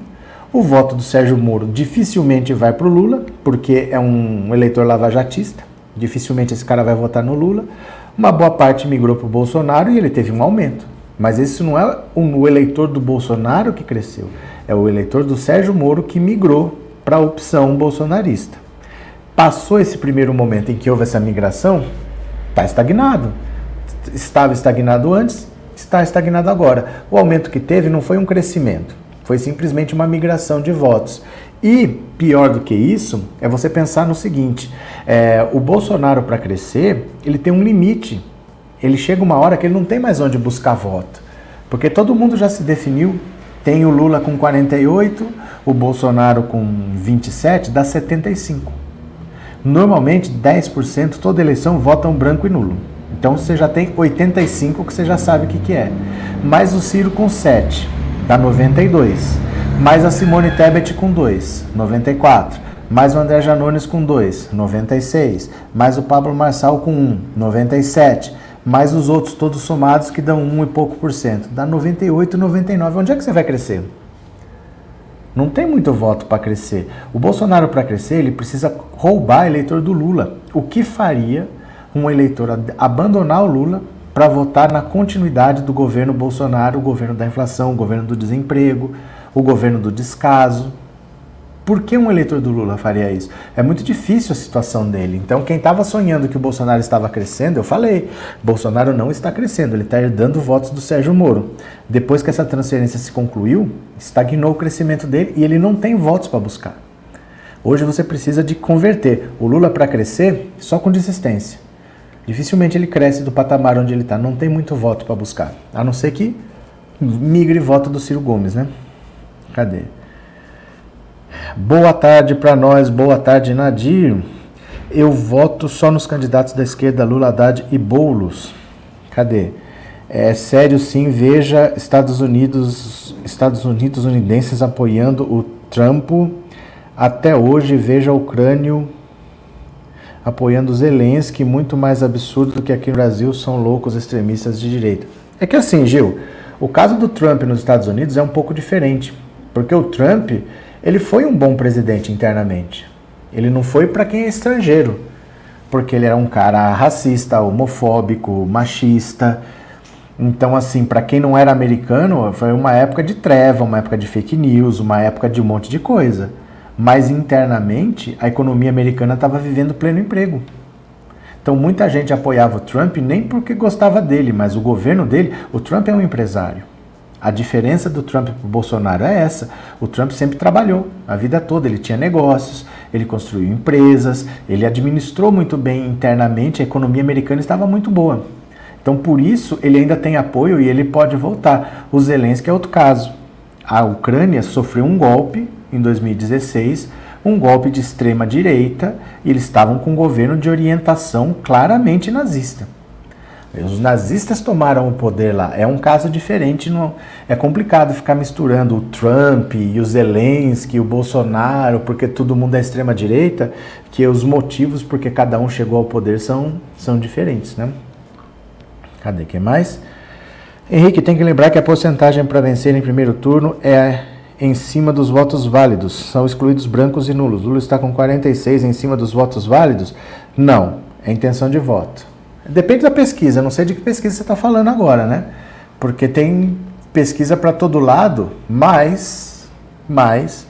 o voto do Sérgio Moro dificilmente vai para o Lula, porque é um eleitor lavajatista. Dificilmente esse cara vai votar no Lula. Uma boa parte migrou para o Bolsonaro e ele teve um aumento. Mas esse não é o eleitor do Bolsonaro que cresceu, é o eleitor do Sérgio Moro que migrou para a opção bolsonarista. Passou esse primeiro momento em que houve essa migração, está estagnado. Estava estagnado antes, está estagnado agora. O aumento que teve não foi um crescimento, foi simplesmente uma migração de votos. E pior do que isso é você pensar no seguinte: é, o Bolsonaro para crescer ele tem um limite. Ele chega uma hora que ele não tem mais onde buscar voto, porque todo mundo já se definiu. Tem o Lula com 48, o Bolsonaro com 27, dá 75. Normalmente 10% toda eleição votam branco e nulo. Então você já tem 85 que você já sabe o que, que é. Mais o Ciro com 7, dá 92. Mais a Simone Tebet com 2, 94. Mais o André Janones com 2, 96. Mais o Pablo Marçal com 1, 97. Mais os outros todos somados que dão 1 e pouco por cento. Dá 98, 99. Onde é que você vai crescer? Não tem muito voto para crescer. O Bolsonaro, para crescer, ele precisa roubar eleitor do Lula. O que faria um eleitor abandonar o Lula para votar na continuidade do governo Bolsonaro, o governo da inflação, o governo do desemprego, o governo do descaso. Por que um eleitor do Lula faria isso? É muito difícil a situação dele. Então, quem estava sonhando que o Bolsonaro estava crescendo, eu falei, Bolsonaro não está crescendo, ele está herdando votos do Sérgio Moro. Depois que essa transferência se concluiu, estagnou o crescimento dele e ele não tem votos para buscar. Hoje você precisa de converter o Lula para crescer só com desistência. Dificilmente ele cresce do patamar onde ele está. Não tem muito voto para buscar. A não ser que migre voto do Ciro Gomes, né? Cadê? Boa tarde para nós, boa tarde, Nadir. Eu voto só nos candidatos da esquerda, Lula, Haddad e Boulos. Cadê? É sério sim, veja Estados Unidos, Estados Unidos unidenses apoiando o Trump. Até hoje, veja a Ucrânia apoiando Zelensky, muito mais absurdo do que aqui no Brasil são loucos extremistas de direita. É que assim, Gil, o caso do Trump nos Estados Unidos é um pouco diferente, porque o Trump, ele foi um bom presidente internamente. Ele não foi para quem é estrangeiro, porque ele era um cara racista, homofóbico, machista. Então, assim, para quem não era americano, foi uma época de treva, uma época de fake news, uma época de um monte de coisa mas internamente a economia americana estava vivendo pleno emprego. Então muita gente apoiava o Trump nem porque gostava dele, mas o governo dele, o Trump é um empresário. A diferença do Trump para o Bolsonaro é essa. O Trump sempre trabalhou a vida toda, ele tinha negócios, ele construiu empresas, ele administrou muito bem internamente, a economia americana estava muito boa. Então por isso ele ainda tem apoio e ele pode voltar. O Zelensky é outro caso. A Ucrânia sofreu um golpe em 2016, um golpe de extrema direita e eles estavam com um governo de orientação claramente nazista. Os nazistas tomaram o poder lá. É um caso diferente. Não, é complicado ficar misturando o Trump e o Zelensky, o Bolsonaro, porque todo mundo é extrema direita, que os motivos porque cada um chegou ao poder são, são diferentes, né? Cadê que mais? Henrique, tem que lembrar que a porcentagem para vencer em primeiro turno é em cima dos votos válidos. São excluídos brancos e nulos. Lula está com 46 em cima dos votos válidos? Não, é intenção de voto. Depende da pesquisa, não sei de que pesquisa você está falando agora, né? Porque tem pesquisa para todo lado, mas, mas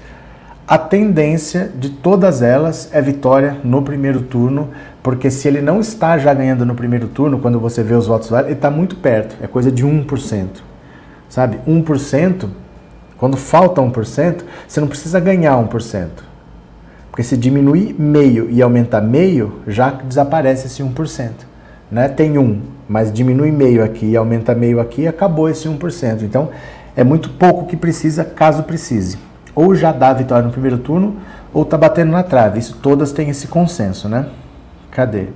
a tendência de todas elas é vitória no primeiro turno, porque se ele não está já ganhando no primeiro turno, quando você vê os votos válidos, ele está muito perto, é coisa de 1%. Sabe? 1% quando falta 1%, você não precisa ganhar 1%. Porque se diminuir meio e aumentar meio, já desaparece esse 1%. Né? Tem 1, mas diminui meio aqui e aumenta meio aqui, acabou esse 1%. Então, é muito pouco que precisa, caso precise. Ou já dá a vitória no primeiro turno, ou está batendo na trave. Isso todas têm esse consenso, né? Cadê?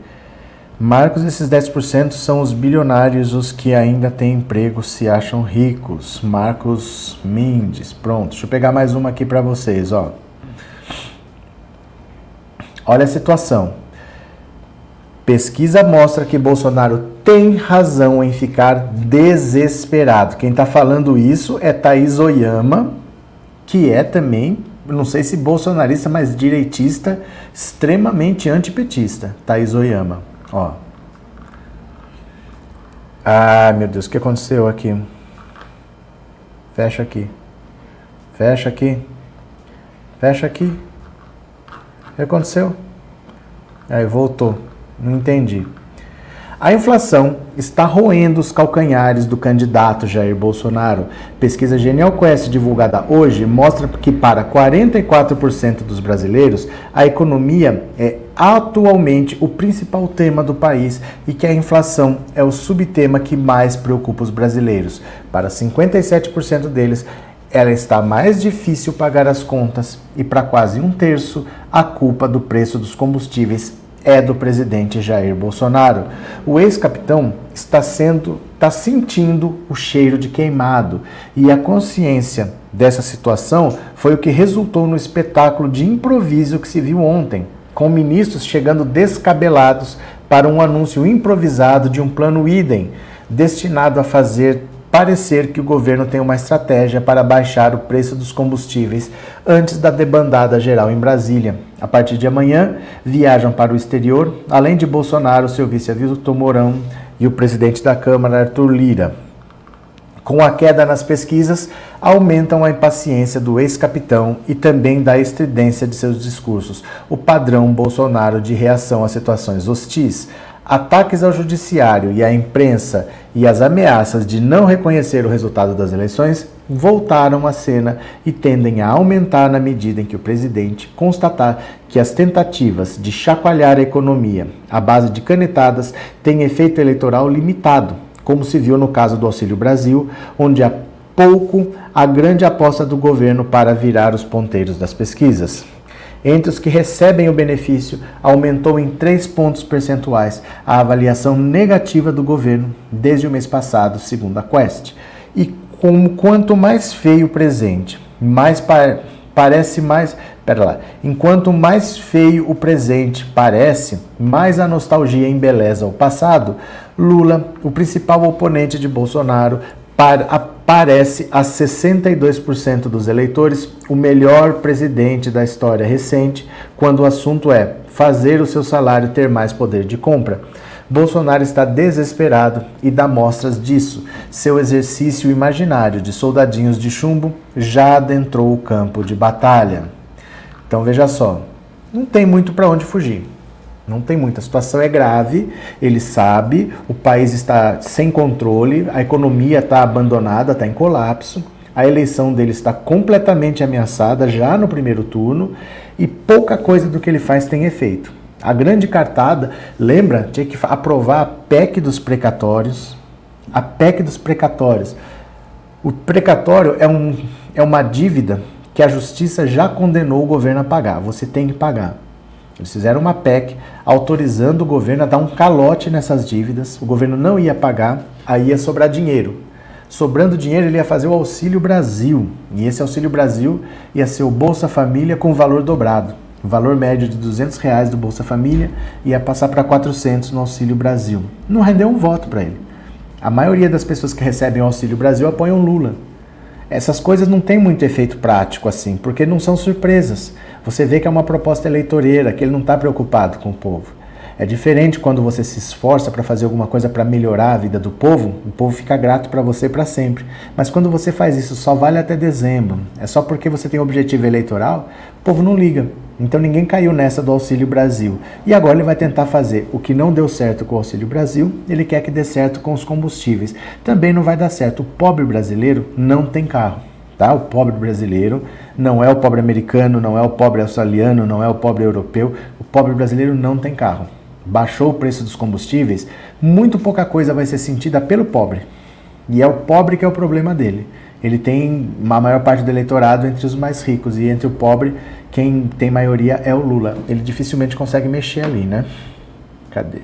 Marcos, esses 10% são os bilionários, os que ainda têm emprego, se acham ricos. Marcos Mendes. Pronto, deixa eu pegar mais uma aqui para vocês, ó. Olha a situação. Pesquisa mostra que Bolsonaro tem razão em ficar desesperado. Quem está falando isso é Thaís Oyama, que é também, não sei se bolsonarista, mas direitista, extremamente antipetista. Thaís Oyama. Ó. Ah, meu Deus, o que aconteceu aqui? Fecha aqui. Fecha aqui. Fecha aqui. O que aconteceu? Aí voltou. Não entendi. A inflação está roendo os calcanhares do candidato Jair Bolsonaro. Pesquisa Genial Quest divulgada hoje mostra que para 44% dos brasileiros a economia é atualmente o principal tema do país e que a inflação é o subtema que mais preocupa os brasileiros. Para 57% deles, ela está mais difícil pagar as contas e para quase um terço, a culpa do preço dos combustíveis é do presidente Jair Bolsonaro. O ex-capitão está sendo, está sentindo o cheiro de queimado e a consciência dessa situação foi o que resultou no espetáculo de improviso que se viu ontem, com ministros chegando descabelados para um anúncio improvisado de um plano idem destinado a fazer parecer que o governo tem uma estratégia para baixar o preço dos combustíveis antes da debandada geral em Brasília. A partir de amanhã, viajam para o exterior, além de Bolsonaro, seu vice Vitor Mourão e o presidente da Câmara, Arthur Lira. Com a queda nas pesquisas, aumentam a impaciência do ex-capitão e também da estridência de seus discursos, o padrão Bolsonaro de reação a situações hostis. Ataques ao judiciário e à imprensa e as ameaças de não reconhecer o resultado das eleições voltaram à cena e tendem a aumentar na medida em que o presidente constatar que as tentativas de chacoalhar a economia à base de canetadas têm efeito eleitoral limitado, como se viu no caso do Auxílio Brasil, onde há pouco a grande aposta do governo para virar os ponteiros das pesquisas. Entre os que recebem o benefício, aumentou em 3 pontos percentuais a avaliação negativa do governo desde o mês passado, segundo a Quest. E como quanto mais feio o presente, mais pa parece mais. Pera lá. Enquanto mais feio o presente parece, mais a nostalgia embeleza o passado, Lula, o principal oponente de Bolsonaro, aparece a 62% dos eleitores o melhor presidente da história recente, quando o assunto é fazer o seu salário ter mais poder de compra. Bolsonaro está desesperado e dá mostras disso. Seu exercício imaginário de soldadinhos de chumbo já adentrou o campo de batalha. Então veja só, não tem muito para onde fugir. Não tem muita. A situação é grave, ele sabe, o país está sem controle, a economia está abandonada, está em colapso, a eleição dele está completamente ameaçada já no primeiro turno e pouca coisa do que ele faz tem efeito. A grande cartada, lembra, tinha que aprovar a PEC dos precatórios. A PEC dos precatórios. O precatório é, um, é uma dívida que a justiça já condenou o governo a pagar. Você tem que pagar. Eles fizeram uma PEC autorizando o governo a dar um calote nessas dívidas. O governo não ia pagar, aí ia sobrar dinheiro. Sobrando dinheiro, ele ia fazer o Auxílio Brasil. E esse Auxílio Brasil ia ser o Bolsa Família com valor dobrado. O valor médio de 200 reais do Bolsa Família ia passar para 400 no Auxílio Brasil. Não rendeu um voto para ele. A maioria das pessoas que recebem o Auxílio Brasil apoiam Lula. Essas coisas não têm muito efeito prático assim, porque não são surpresas. Você vê que é uma proposta eleitoreira, que ele não está preocupado com o povo. É diferente quando você se esforça para fazer alguma coisa para melhorar a vida do povo, o povo fica grato para você para sempre. Mas quando você faz isso só vale até dezembro, é só porque você tem objetivo eleitoral, o povo não liga. Então ninguém caiu nessa do Auxílio Brasil. E agora ele vai tentar fazer o que não deu certo com o Auxílio Brasil, ele quer que dê certo com os combustíveis. Também não vai dar certo. O pobre brasileiro não tem carro. Tá? O pobre brasileiro não é o pobre americano, não é o pobre australiano, não é o pobre europeu. O pobre brasileiro não tem carro. Baixou o preço dos combustíveis, muito pouca coisa vai ser sentida pelo pobre. E é o pobre que é o problema dele. Ele tem a maior parte do eleitorado entre os mais ricos e entre o pobre, quem tem maioria é o Lula. Ele dificilmente consegue mexer ali, né? Cadê?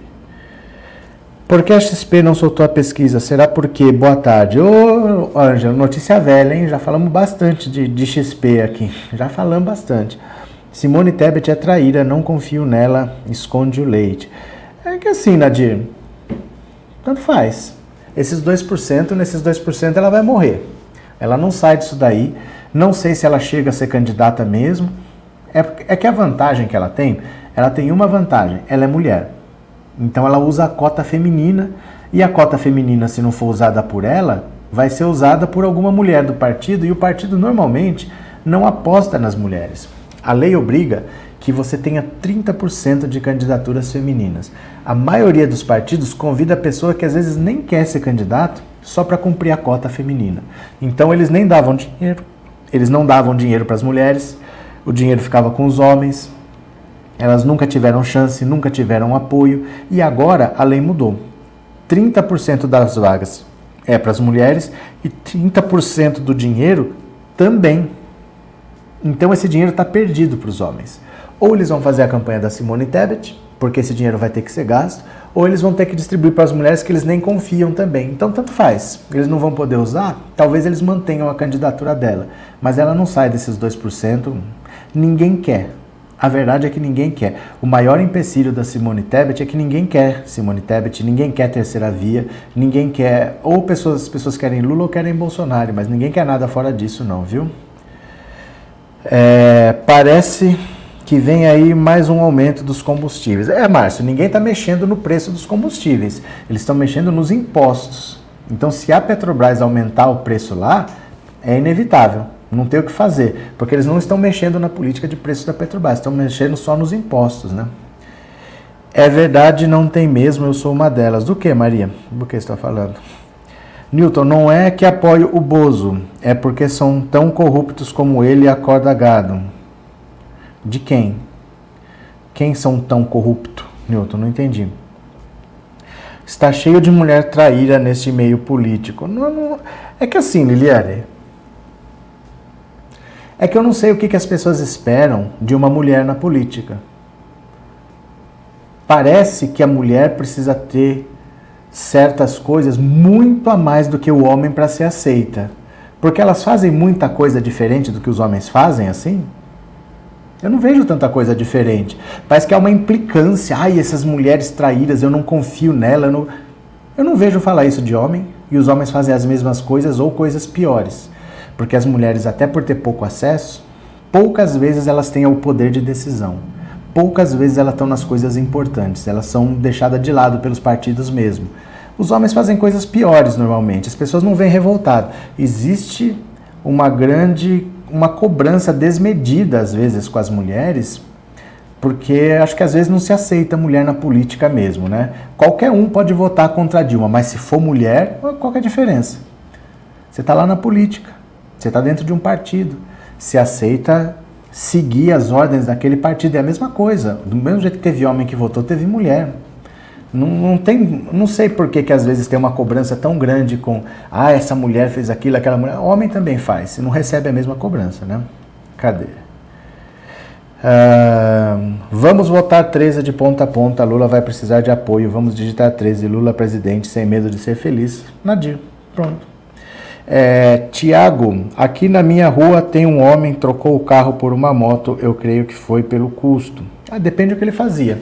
Por que a XP não soltou a pesquisa? Será porque? Boa tarde. Ô, Ângela, notícia velha, hein? Já falamos bastante de, de XP aqui. Já falamos bastante. Simone Tebet é traíra, não confio nela, esconde o leite. É que assim, Nadir, tanto faz. Esses 2%, nesses 2% ela vai morrer. Ela não sai disso daí. Não sei se ela chega a ser candidata mesmo. É, é que a vantagem que ela tem, ela tem uma vantagem, ela é mulher. Então ela usa a cota feminina e a cota feminina, se não for usada por ela, vai ser usada por alguma mulher do partido e o partido normalmente não aposta nas mulheres. A lei obriga que você tenha 30% de candidaturas femininas. A maioria dos partidos convida a pessoa que às vezes nem quer ser candidato só para cumprir a cota feminina. Então eles nem davam dinheiro, eles não davam dinheiro para as mulheres, o dinheiro ficava com os homens, elas nunca tiveram chance, nunca tiveram apoio e agora a lei mudou. 30% das vagas é para as mulheres e 30% do dinheiro também. Então esse dinheiro está perdido para os homens. Ou eles vão fazer a campanha da Simone Tebet, porque esse dinheiro vai ter que ser gasto, ou eles vão ter que distribuir para as mulheres que eles nem confiam também. Então, tanto faz. Eles não vão poder usar, talvez eles mantenham a candidatura dela, mas ela não sai desses 2%. Ninguém quer. A verdade é que ninguém quer. O maior empecilho da Simone Tebet é que ninguém quer Simone Tebet, ninguém quer terceira via, ninguém quer. Ou pessoas, as pessoas querem Lula ou querem Bolsonaro, mas ninguém quer nada fora disso, não, viu? É, parece que vem aí mais um aumento dos combustíveis. É, Márcio, ninguém está mexendo no preço dos combustíveis, eles estão mexendo nos impostos. Então, se a Petrobras aumentar o preço lá, é inevitável. Não tem o que fazer, porque eles não estão mexendo na política de preço da Petrobras, estão mexendo só nos impostos, né? É verdade, não tem mesmo, eu sou uma delas. Do que, Maria? Do que está falando? Newton, não é que apoio o Bozo, é porque são tão corruptos como ele e a corda gado. De quem? Quem são tão corruptos, Newton? Não entendi. Está cheio de mulher traíra nesse meio político. Não, não, é que assim, Liliane, é que eu não sei o que, as pessoas esperam de uma mulher na política. Parece que a mulher precisa ter certas coisas muito a mais do que o homem para ser aceita. Porque elas fazem muita coisa diferente do que os homens fazem, assim? Eu não vejo tanta coisa diferente. Parece que há uma implicância. Ai, essas mulheres traídas, eu não confio nela. Eu não, eu não vejo falar isso de homem. E os homens fazem as mesmas coisas ou coisas piores. Porque as mulheres, até por ter pouco acesso, poucas vezes elas têm o poder de decisão. Poucas vezes elas estão nas coisas importantes, elas são deixadas de lado pelos partidos mesmo. Os homens fazem coisas piores normalmente, as pessoas não vêm revoltadas. Existe uma grande, uma cobrança desmedida às vezes com as mulheres, porque acho que às vezes não se aceita mulher na política mesmo, né? Qualquer um pode votar contra Dilma, mas se for mulher, qual é a diferença? Você está lá na política, você está dentro de um partido. Se aceita seguir as ordens daquele partido. É a mesma coisa. Do mesmo jeito que teve homem que votou, teve mulher. Não, não, tem, não sei por que, que às vezes tem uma cobrança tão grande com ah, essa mulher fez aquilo, aquela mulher. Homem também faz, não recebe a mesma cobrança, né? Cadê? Uh, vamos votar 13 de ponta a ponta. Lula vai precisar de apoio. Vamos digitar 13. Lula presidente sem medo de ser feliz. Nadir. Pronto. É, Tiago, aqui na minha rua tem um homem trocou o carro por uma moto, eu creio que foi pelo custo. Ah, depende do que ele fazia.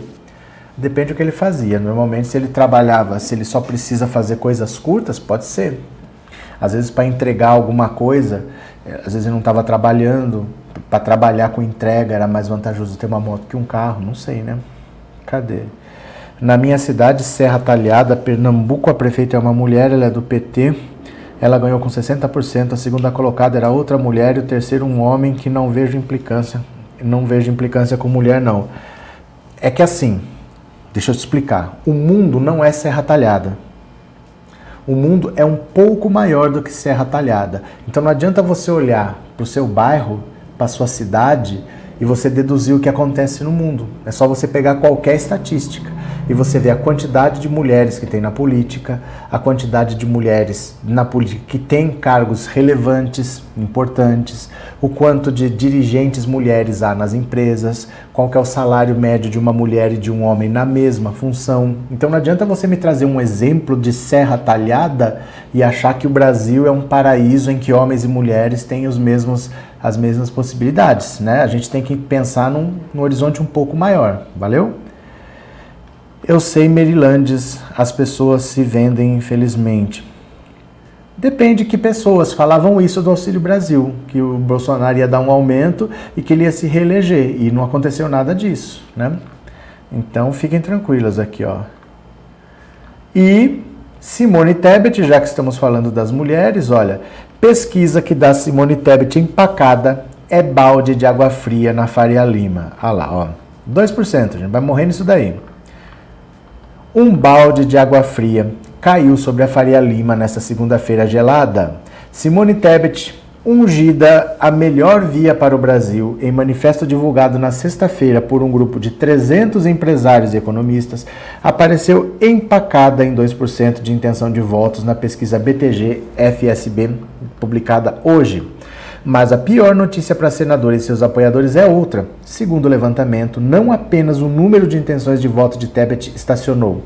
Depende do que ele fazia. Normalmente, se ele trabalhava, se ele só precisa fazer coisas curtas, pode ser. Às vezes, para entregar alguma coisa, é, às vezes ele não estava trabalhando, para trabalhar com entrega era mais vantajoso ter uma moto que um carro, não sei, né? Cadê? Na minha cidade, Serra Talhada, Pernambuco, a prefeita é uma mulher, ela é do PT ela ganhou com 60%, a segunda colocada era outra mulher e o terceiro um homem que não vejo implicância, não vejo implicância com mulher não. É que assim, deixa eu te explicar, o mundo não é serra talhada. O mundo é um pouco maior do que serra talhada. Então não adianta você olhar para o seu bairro, para sua cidade e você deduzir o que acontece no mundo. É só você pegar qualquer estatística e você vê a quantidade de mulheres que tem na política, a quantidade de mulheres na política que têm cargos relevantes, importantes, o quanto de dirigentes mulheres há nas empresas, qual é o salário médio de uma mulher e de um homem na mesma função. Então não adianta você me trazer um exemplo de serra talhada e achar que o Brasil é um paraíso em que homens e mulheres têm os mesmos as mesmas possibilidades, né? A gente tem que pensar num, num horizonte um pouco maior, valeu? Eu sei, Marylandes, as pessoas se vendem, infelizmente. Depende que pessoas falavam isso do Auxílio Brasil, que o Bolsonaro ia dar um aumento e que ele ia se reeleger, e não aconteceu nada disso, né? Então fiquem tranquilas aqui, ó. E Simone Tebet, já que estamos falando das mulheres, olha, pesquisa que dá Simone Tebet empacada é balde de água fria na Faria Lima. Olha lá, ó. 2%, gente, vai morrer nisso daí. Um balde de água fria caiu sobre a Faria Lima nesta segunda-feira gelada. Simone Tebet ungida a melhor via para o Brasil em manifesto divulgado na sexta-feira por um grupo de 300 empresários e economistas, apareceu empacada em 2% de intenção de votos na pesquisa BTG-FSB, publicada hoje. Mas a pior notícia para senadores e seus apoiadores é outra. Segundo o levantamento, não apenas o número de intenções de voto de Tebet estacionou,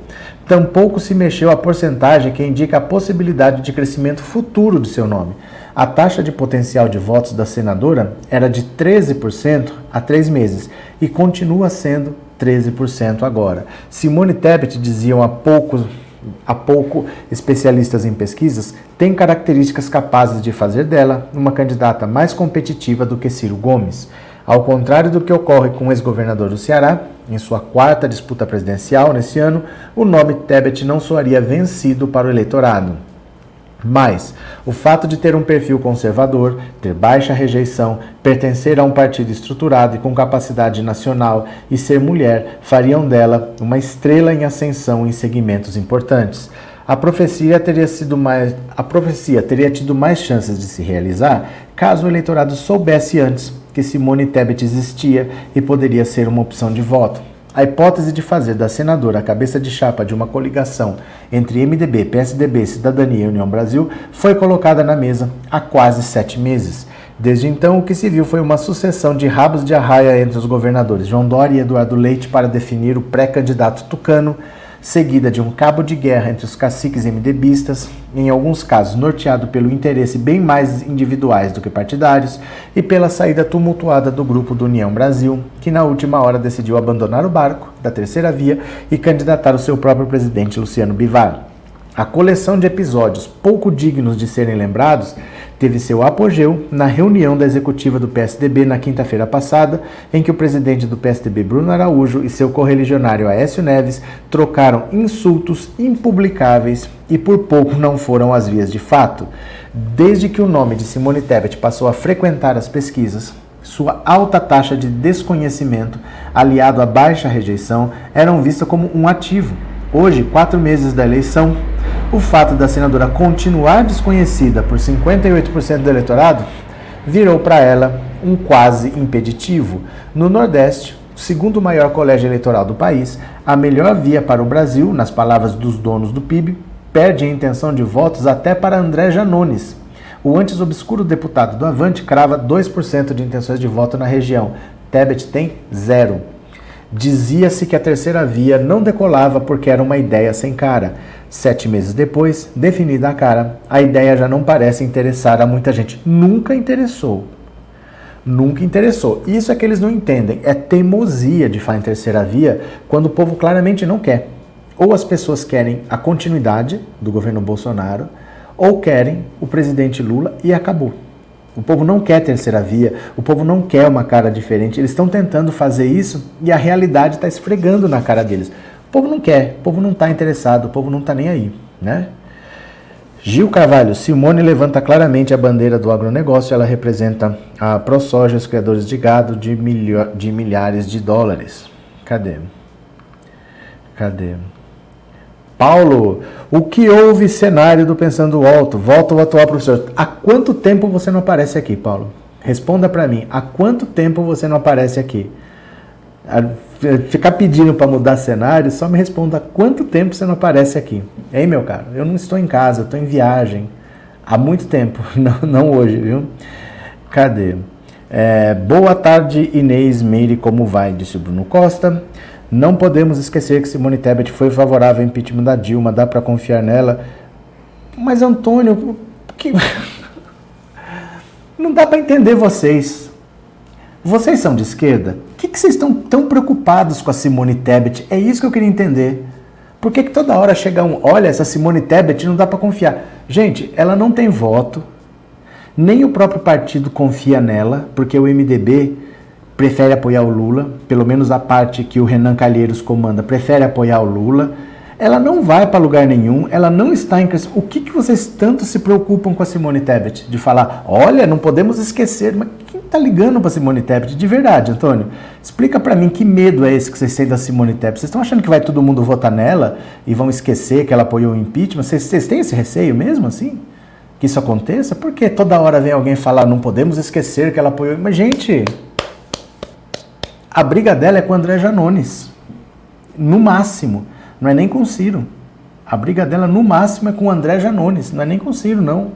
tampouco se mexeu a porcentagem que indica a possibilidade de crescimento futuro de seu nome. A taxa de potencial de votos da senadora era de 13% há três meses e continua sendo 13% agora. Simone Tebet diziam há pouco, há pouco especialistas em pesquisas, tem características capazes de fazer dela uma candidata mais competitiva do que Ciro Gomes. Ao contrário do que ocorre com o ex-governador do Ceará, em sua quarta disputa presidencial nesse ano, o nome Tebet não soaria vencido para o eleitorado. Mas o fato de ter um perfil conservador, ter baixa rejeição, pertencer a um partido estruturado e com capacidade nacional e ser mulher fariam dela uma estrela em ascensão em segmentos importantes. A profecia teria sido mais a profecia teria tido mais chances de se realizar caso o eleitorado soubesse antes que Simone Tebet existia e poderia ser uma opção de voto. A hipótese de fazer da senadora a cabeça de chapa de uma coligação entre MDB, PSDB, Cidadania e União Brasil foi colocada na mesa há quase sete meses. Desde então, o que se viu foi uma sucessão de rabos de arraia entre os governadores João Dória e Eduardo Leite para definir o pré-candidato tucano, seguida de um cabo de guerra entre os caciques MDBistas, em alguns casos norteado pelo interesse bem mais individuais do que partidários, e pela saída tumultuada do grupo do União Brasil, que na última hora decidiu abandonar o barco da terceira via e candidatar o seu próprio presidente Luciano Bivar. A coleção de episódios pouco dignos de serem lembrados teve seu apogeu na reunião da executiva do PSDB na quinta-feira passada, em que o presidente do PSDB, Bruno Araújo, e seu correligionário Aécio Neves trocaram insultos impublicáveis e por pouco não foram às vias de fato. Desde que o nome de Simone Tebet passou a frequentar as pesquisas, sua alta taxa de desconhecimento, aliado à baixa rejeição, eram vistas como um ativo. Hoje, quatro meses da eleição, o fato da senadora continuar desconhecida por 58% do eleitorado virou para ela um quase impeditivo. No Nordeste, segundo maior colégio eleitoral do país, a melhor via para o Brasil, nas palavras dos donos do PIB, perde a intenção de votos até para André Janones. O antes obscuro deputado do Avante crava 2% de intenções de voto na região. Tebet tem zero. Dizia-se que a terceira via não decolava porque era uma ideia sem cara. Sete meses depois, definida a cara, a ideia já não parece interessar a muita gente. Nunca interessou. Nunca interessou. Isso é que eles não entendem. É teimosia de falar em terceira via quando o povo claramente não quer. Ou as pessoas querem a continuidade do governo Bolsonaro, ou querem o presidente Lula e acabou. O povo não quer terceira via, o povo não quer uma cara diferente. Eles estão tentando fazer isso e a realidade está esfregando na cara deles. O povo não quer, o povo não está interessado, o povo não está nem aí, né? Gil Carvalho, Simone levanta claramente a bandeira do agronegócio, ela representa a ProSoja, os criadores de gado, de, milho, de milhares de dólares. Cadê? Cadê? Paulo, o que houve cenário do Pensando Alto? Volta ao atual professor. Há quanto tempo você não aparece aqui, Paulo? Responda para mim. Há quanto tempo você não aparece aqui? Ficar pedindo para mudar cenário, só me responda há quanto tempo você não aparece aqui. Ei, meu caro, eu não estou em casa, eu estou em viagem. Há muito tempo, não, não hoje, viu? Cadê? É, boa tarde, Inês Meire, como vai? Disse o Bruno Costa. Não podemos esquecer que Simone Tebet foi favorável ao impeachment da Dilma, dá para confiar nela. Mas Antônio, que... não dá para entender vocês. Vocês são de esquerda? Que que vocês estão tão preocupados com a Simone Tebet? É isso que eu queria entender. Por que, que toda hora chega um, olha, essa Simone Tebet não dá para confiar? Gente, ela não tem voto, nem o próprio partido confia nela, porque o MDB prefere apoiar o Lula, pelo menos a parte que o Renan Calheiros comanda prefere apoiar o Lula. Ela não vai para lugar nenhum, ela não está em crescimento. O que, que vocês tanto se preocupam com a Simone Tebet? De falar, olha, não podemos esquecer. Mas quem está ligando para Simone Tebet? De verdade, Antônio. Explica para mim que medo é esse que vocês têm da Simone Tebet. Vocês estão achando que vai todo mundo votar nela e vão esquecer que ela apoiou o impeachment? Vocês, vocês têm esse receio mesmo assim? Que isso aconteça? Porque toda hora vem alguém falar, não podemos esquecer que ela apoiou. Mas, gente, a briga dela é com o André Janones. No máximo. Não é nem com o Ciro. A briga dela, no máximo, é com o André Janones. Não é nem com o Ciro, não.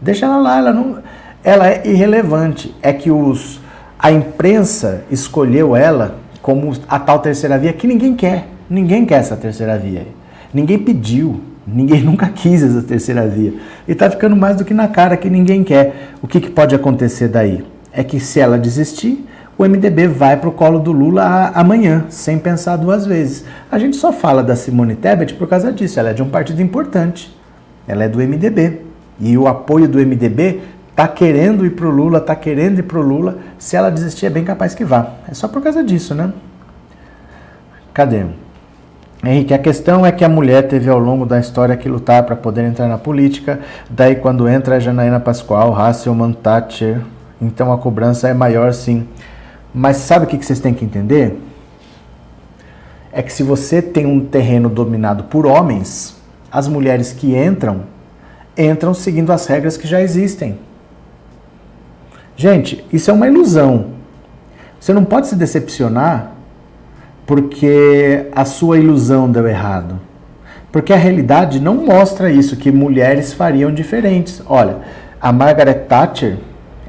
Deixa ela lá. Ela, não, ela é irrelevante. É que os, a imprensa escolheu ela como a tal terceira via que ninguém quer. Ninguém quer essa terceira via. Ninguém pediu. Ninguém nunca quis essa terceira via. E está ficando mais do que na cara que ninguém quer. O que, que pode acontecer daí? É que se ela desistir, o MDB vai para o colo do Lula amanhã, sem pensar duas vezes. A gente só fala da Simone Tebet por causa disso, ela é de um partido importante, ela é do MDB. E o apoio do MDB está querendo ir para o Lula, está querendo ir para o Lula. Se ela desistir, é bem capaz que vá. É só por causa disso, né? Cadê? Henrique, a questão é que a mulher teve ao longo da história que lutar para poder entrar na política. Daí, quando entra a Janaína Pascoal, Hasselman, Thatcher, então a cobrança é maior sim. Mas sabe o que vocês têm que entender? É que se você tem um terreno dominado por homens, as mulheres que entram, entram seguindo as regras que já existem. Gente, isso é uma ilusão. Você não pode se decepcionar porque a sua ilusão deu errado. Porque a realidade não mostra isso, que mulheres fariam diferentes. Olha, a Margaret Thatcher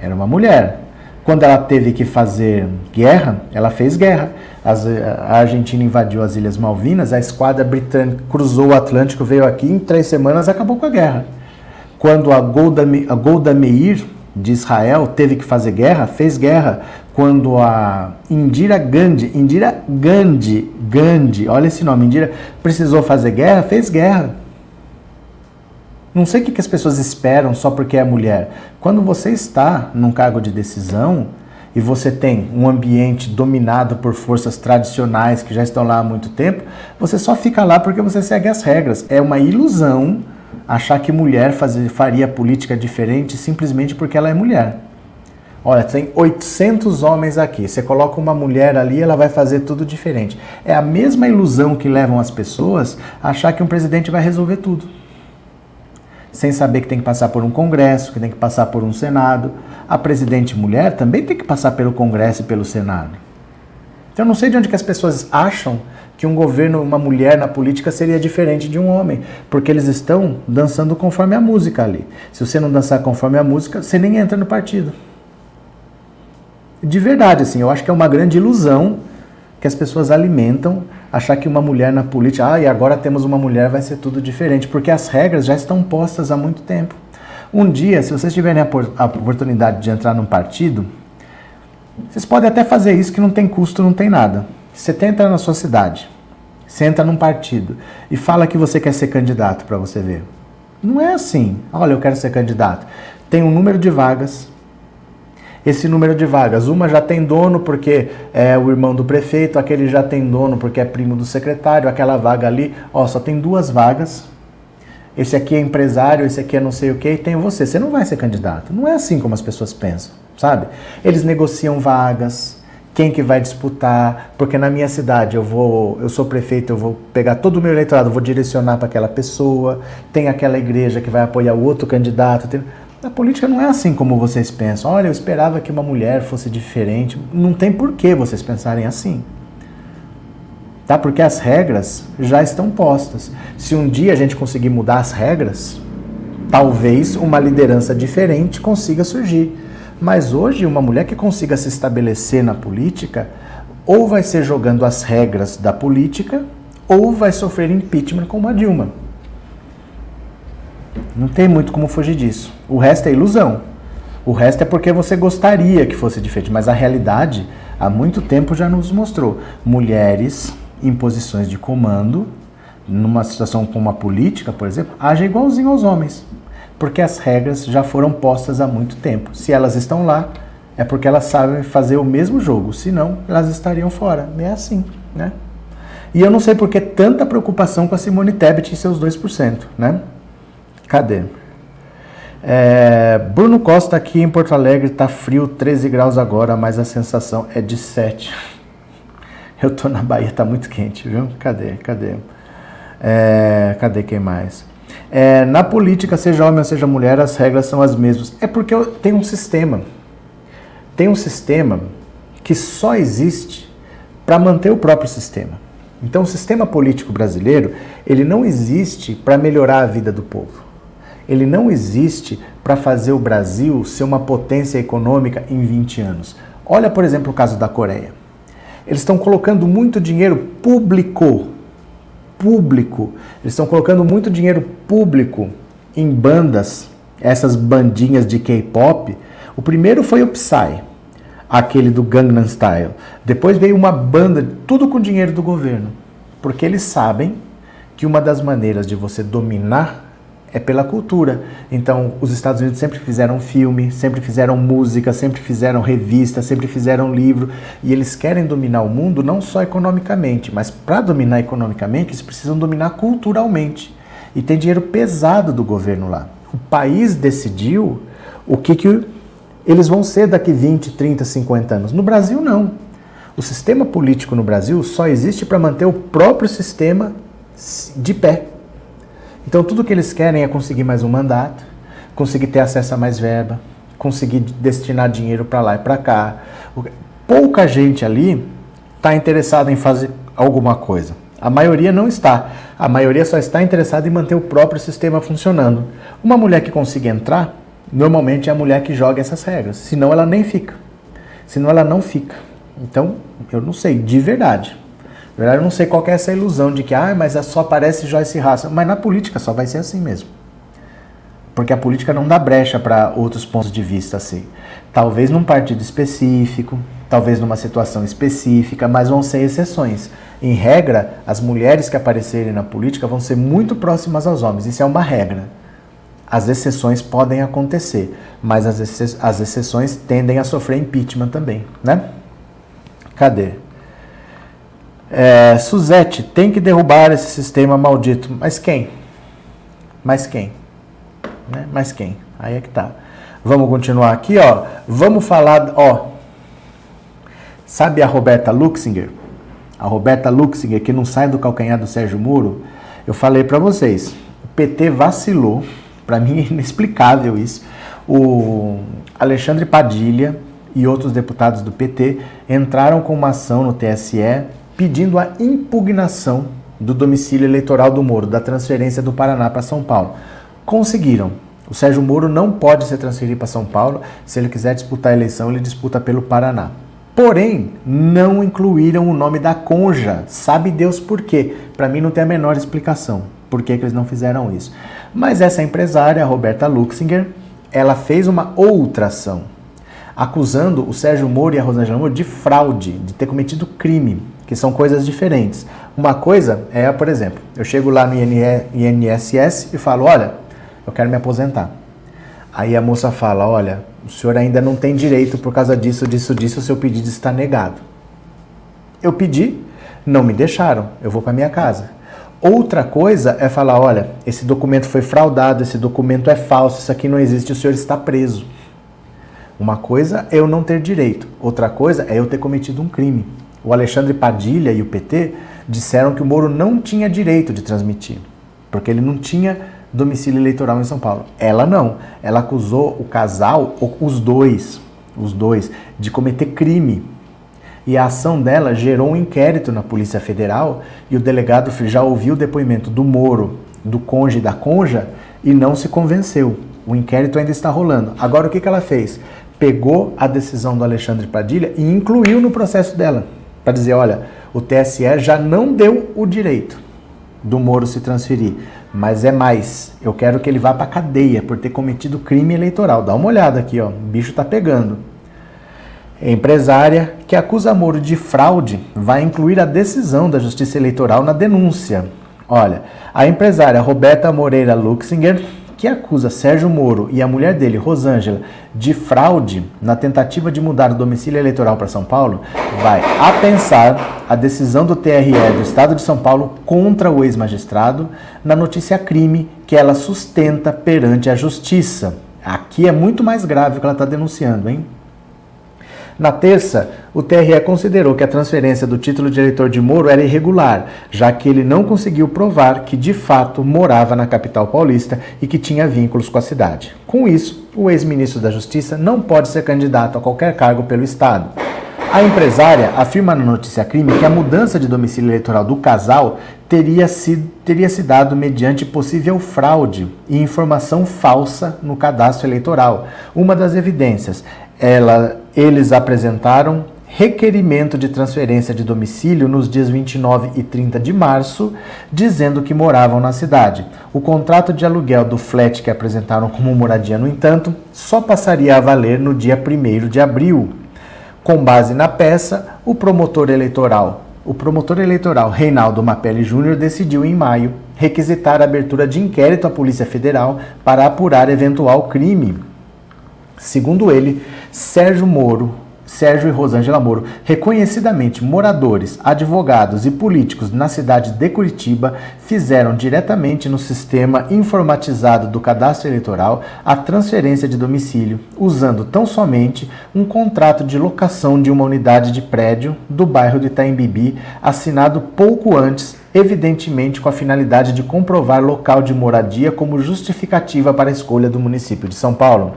era uma mulher. Quando ela teve que fazer guerra, ela fez guerra. As, a Argentina invadiu as Ilhas Malvinas, a esquadra britânica cruzou o Atlântico, veio aqui, em três semanas acabou com a guerra. Quando a Golda, a Golda Meir, de Israel, teve que fazer guerra, fez guerra. Quando a Indira Gandhi, Indira Gandhi, Gandhi, olha esse nome, Indira, precisou fazer guerra, fez guerra. Não sei o que as pessoas esperam só porque é mulher. Quando você está num cargo de decisão e você tem um ambiente dominado por forças tradicionais que já estão lá há muito tempo, você só fica lá porque você segue as regras. É uma ilusão achar que mulher fazer, faria política diferente simplesmente porque ela é mulher. Olha, tem 800 homens aqui. Você coloca uma mulher ali, ela vai fazer tudo diferente. É a mesma ilusão que levam as pessoas a achar que um presidente vai resolver tudo sem saber que tem que passar por um Congresso, que tem que passar por um Senado. A presidente mulher também tem que passar pelo Congresso e pelo Senado. Então eu não sei de onde que as pessoas acham que um governo, uma mulher na política seria diferente de um homem, porque eles estão dançando conforme a música ali. Se você não dançar conforme a música, você nem entra no partido. De verdade, assim, eu acho que é uma grande ilusão que as pessoas alimentam achar que uma mulher na política, ah, e agora temos uma mulher, vai ser tudo diferente, porque as regras já estão postas há muito tempo. Um dia, se vocês tiverem a oportunidade de entrar num partido, vocês podem até fazer isso que não tem custo, não tem nada. Você tenta na sua cidade, você entra num partido e fala que você quer ser candidato para você ver. Não é assim. Olha, eu quero ser candidato. Tem um número de vagas, esse número de vagas. Uma já tem dono porque é o irmão do prefeito, aquele já tem dono porque é primo do secretário, aquela vaga ali, ó, só tem duas vagas. Esse aqui é empresário, esse aqui é não sei o que, e tem você. Você não vai ser candidato. Não é assim como as pessoas pensam, sabe? Eles negociam vagas, quem que vai disputar, porque na minha cidade eu vou, eu sou prefeito, eu vou pegar todo o meu eleitorado, vou direcionar para aquela pessoa, tem aquela igreja que vai apoiar o outro candidato. Tem... A política não é assim como vocês pensam. Olha, eu esperava que uma mulher fosse diferente. Não tem por que vocês pensarem assim. Tá? Porque as regras já estão postas. Se um dia a gente conseguir mudar as regras, talvez uma liderança diferente consiga surgir. Mas hoje, uma mulher que consiga se estabelecer na política, ou vai ser jogando as regras da política, ou vai sofrer impeachment como a Dilma. Não tem muito como fugir disso. O resto é ilusão. O resto é porque você gostaria que fosse diferente, mas a realidade, há muito tempo já nos mostrou. Mulheres em posições de comando, numa situação como a política, por exemplo, agem igualzinho aos homens. Porque as regras já foram postas há muito tempo. Se elas estão lá, é porque elas sabem fazer o mesmo jogo. Senão, elas estariam fora. É assim, né? E eu não sei por que tanta preocupação com a Simone Tebet e seus 2%, né? Cadê? É, Bruno Costa aqui em Porto Alegre tá frio, 13 graus agora, mas a sensação é de 7. Eu tô na Bahia, tá muito quente, viu? Cadê? Cadê? É, cadê quem mais? É, na política, seja homem ou seja mulher, as regras são as mesmas. É porque tem um sistema. Tem um sistema que só existe para manter o próprio sistema. Então, o sistema político brasileiro, ele não existe para melhorar a vida do povo ele não existe para fazer o Brasil ser uma potência econômica em 20 anos. Olha, por exemplo, o caso da Coreia. Eles estão colocando muito dinheiro público, público. Eles estão colocando muito dinheiro público em bandas, essas bandinhas de K-pop. O primeiro foi o Psy, aquele do Gangnam Style. Depois veio uma banda, tudo com dinheiro do governo, porque eles sabem que uma das maneiras de você dominar é pela cultura. Então, os Estados Unidos sempre fizeram filme, sempre fizeram música, sempre fizeram revista, sempre fizeram livro, e eles querem dominar o mundo não só economicamente, mas para dominar economicamente, eles precisam dominar culturalmente. E tem dinheiro pesado do governo lá. O país decidiu o que, que eles vão ser daqui 20, 30, 50 anos. No Brasil, não. O sistema político no Brasil só existe para manter o próprio sistema de pé. Então tudo que eles querem é conseguir mais um mandato, conseguir ter acesso a mais verba, conseguir destinar dinheiro para lá e para cá. Pouca gente ali está interessada em fazer alguma coisa. A maioria não está. A maioria só está interessada em manter o próprio sistema funcionando. Uma mulher que consiga entrar, normalmente é a mulher que joga essas regras. Senão ela nem fica. Senão ela não fica. Então, eu não sei, de verdade. Na verdade, eu não sei qual é essa ilusão de que, ah, mas só aparece Joyce Raça. Mas na política só vai ser assim mesmo. Porque a política não dá brecha para outros pontos de vista assim. Talvez num partido específico, talvez numa situação específica, mas vão ser exceções. Em regra, as mulheres que aparecerem na política vão ser muito próximas aos homens. Isso é uma regra. As exceções podem acontecer, mas as, as exceções tendem a sofrer impeachment também, né? Cadê? É, Suzette, tem que derrubar esse sistema maldito. Mas quem? Mas quem? Né? Mas quem? Aí é que tá. Vamos continuar aqui, ó. Vamos falar, ó. Sabe a Roberta Luxinger? A Roberta Luxinger, que não sai do calcanhar do Sérgio Moro. Eu falei para vocês, o PT vacilou. Para mim é inexplicável isso. O Alexandre Padilha e outros deputados do PT entraram com uma ação no TSE pedindo a impugnação do domicílio eleitoral do Moro, da transferência do Paraná para São Paulo. Conseguiram. O Sérgio Moro não pode se transferir para São Paulo. Se ele quiser disputar a eleição, ele disputa pelo Paraná. Porém, não incluíram o nome da Conja. Sabe Deus por quê? Para mim não tem a menor explicação por que, que eles não fizeram isso. Mas essa empresária, Roberta Luxinger, ela fez uma outra ação, acusando o Sérgio Moro e a Rosângela Moro de fraude, de ter cometido crime que são coisas diferentes. Uma coisa é, por exemplo, eu chego lá no INSS e falo, olha, eu quero me aposentar. Aí a moça fala, olha, o senhor ainda não tem direito por causa disso, disso, disso, o seu pedido está negado. Eu pedi, não me deixaram, eu vou para minha casa. Outra coisa é falar, olha, esse documento foi fraudado, esse documento é falso, isso aqui não existe, o senhor está preso. Uma coisa é eu não ter direito, outra coisa é eu ter cometido um crime o Alexandre Padilha e o PT disseram que o Moro não tinha direito de transmitir, porque ele não tinha domicílio eleitoral em São Paulo. Ela não. Ela acusou o casal, os dois, os dois, de cometer crime. E a ação dela gerou um inquérito na Polícia Federal e o delegado já ouviu o depoimento do Moro, do conge e da conja e não se convenceu. O inquérito ainda está rolando. Agora o que, que ela fez? Pegou a decisão do Alexandre Padilha e incluiu no processo dela para dizer, olha, o TSE já não deu o direito do Moro se transferir, mas é mais, eu quero que ele vá para cadeia por ter cometido crime eleitoral. Dá uma olhada aqui, ó, o bicho tá pegando. Empresária que acusa Moro de fraude vai incluir a decisão da Justiça Eleitoral na denúncia. Olha, a empresária Roberta Moreira Luxinger que acusa Sérgio Moro e a mulher dele, Rosângela, de fraude na tentativa de mudar o domicílio eleitoral para São Paulo, vai apensar a decisão do TRE do Estado de São Paulo contra o ex-magistrado na notícia crime que ela sustenta perante a Justiça. Aqui é muito mais grave o que ela está denunciando, hein? Na terça, o TRE considerou que a transferência do título de eleitor de Moro era irregular, já que ele não conseguiu provar que de fato morava na capital paulista e que tinha vínculos com a cidade. Com isso, o ex-ministro da Justiça não pode ser candidato a qualquer cargo pelo Estado. A empresária afirma na notícia crime que a mudança de domicílio eleitoral do casal teria, sido, teria se dado mediante possível fraude e informação falsa no cadastro eleitoral. Uma das evidências ela, eles apresentaram requerimento de transferência de domicílio nos dias 29 e 30 de março, dizendo que moravam na cidade. O contrato de aluguel do flat que apresentaram como moradia, no entanto, só passaria a valer no dia 1 de abril. Com base na peça, o promotor eleitoral o promotor eleitoral Reinaldo Mapelli Júnior decidiu em maio requisitar a abertura de inquérito à Polícia Federal para apurar eventual crime. Segundo ele, Sérgio Moro, Sérgio e Rosângela Moro, reconhecidamente moradores, advogados e políticos na cidade de Curitiba, fizeram diretamente no sistema informatizado do cadastro eleitoral a transferência de domicílio, usando tão somente um contrato de locação de uma unidade de prédio do bairro de Itaimbibi, assinado pouco antes evidentemente com a finalidade de comprovar local de moradia como justificativa para a escolha do município de São Paulo.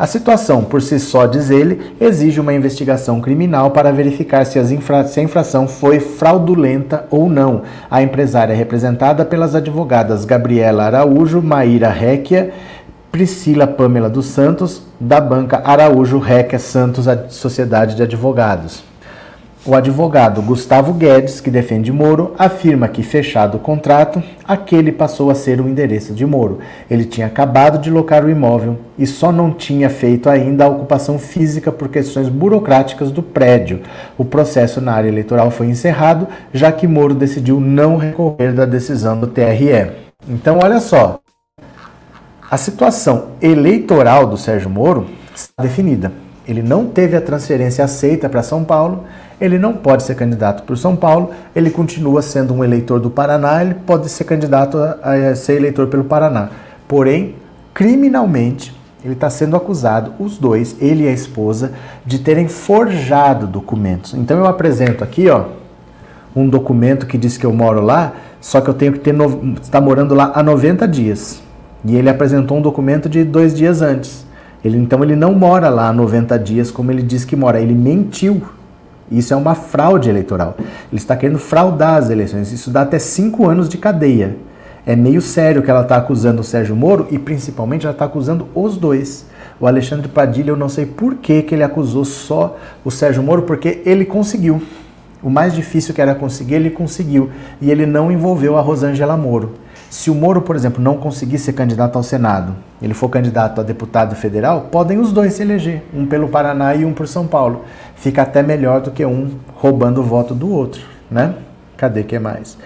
A situação, por si só, diz ele, exige uma investigação criminal para verificar se, infra se, a infração foi fraudulenta ou não. A empresária é representada pelas advogadas Gabriela Araújo, Maíra Réquia, Priscila Pamela dos Santos, da banca Araújo Réquia Santos, Sociedade de Advogados. O advogado Gustavo Guedes, que defende Moro, afirma que, fechado o contrato, aquele passou a ser o endereço de Moro. Ele tinha acabado de locar o imóvel e só não tinha feito ainda a ocupação física por questões burocráticas do prédio. O processo na área eleitoral foi encerrado, já que Moro decidiu não recorrer da decisão do TRE. Então, olha só. A situação eleitoral do Sérgio Moro está definida. Ele não teve a transferência aceita para São Paulo ele não pode ser candidato por São Paulo, ele continua sendo um eleitor do Paraná, ele pode ser candidato a, a ser eleitor pelo Paraná. Porém, criminalmente, ele está sendo acusado, os dois, ele e a esposa, de terem forjado documentos. Então eu apresento aqui, ó, um documento que diz que eu moro lá, só que eu tenho que ter no... está morando lá há 90 dias. E ele apresentou um documento de dois dias antes. Ele então ele não mora lá há 90 dias como ele diz que mora. Ele mentiu isso é uma fraude eleitoral. Ele está querendo fraudar as eleições. Isso dá até cinco anos de cadeia. É meio sério que ela está acusando o Sérgio Moro e principalmente ela está acusando os dois. O Alexandre Padilha, eu não sei por que, que ele acusou só o Sérgio Moro, porque ele conseguiu. O mais difícil que era conseguir, ele conseguiu. E ele não envolveu a Rosângela Moro. Se o Moro, por exemplo, não conseguir ser candidato ao Senado, ele for candidato a deputado federal, podem os dois se eleger, um pelo Paraná e um por São Paulo. Fica até melhor do que um roubando o voto do outro, né? Cadê que mais?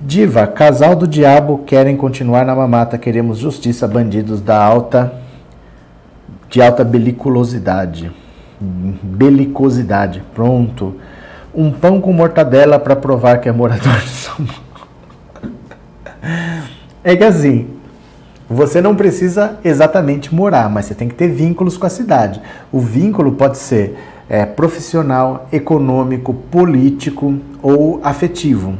Diva, casal do diabo querem continuar na mamata, queremos justiça, bandidos da alta de alta beliculosidade. Belicosidade. Pronto. Um pão com mortadela para provar que é morador de São Paulo. É que assim, você não precisa exatamente morar, mas você tem que ter vínculos com a cidade. O vínculo pode ser é, profissional, econômico, político ou afetivo.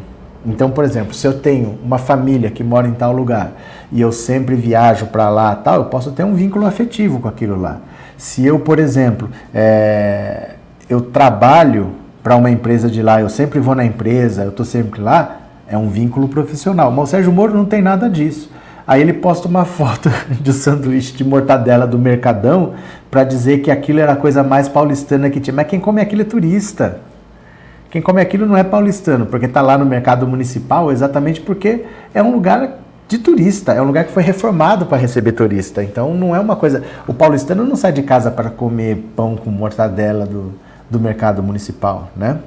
Então, por exemplo, se eu tenho uma família que mora em tal lugar e eu sempre viajo para lá, tal, eu posso ter um vínculo afetivo com aquilo lá. Se eu, por exemplo, é, eu trabalho para uma empresa de lá, eu sempre vou na empresa, eu estou sempre lá, é um vínculo profissional. Mas o Sérgio Moro não tem nada disso. Aí ele posta uma foto de sanduíche de mortadela do Mercadão para dizer que aquilo era a coisa mais paulistana que tinha. Mas quem come aquilo é turista. Quem come aquilo não é paulistano, porque está lá no mercado municipal exatamente porque é um lugar de turista, é um lugar que foi reformado para receber turista. Então não é uma coisa. O paulistano não sai de casa para comer pão com mortadela do, do mercado municipal, né?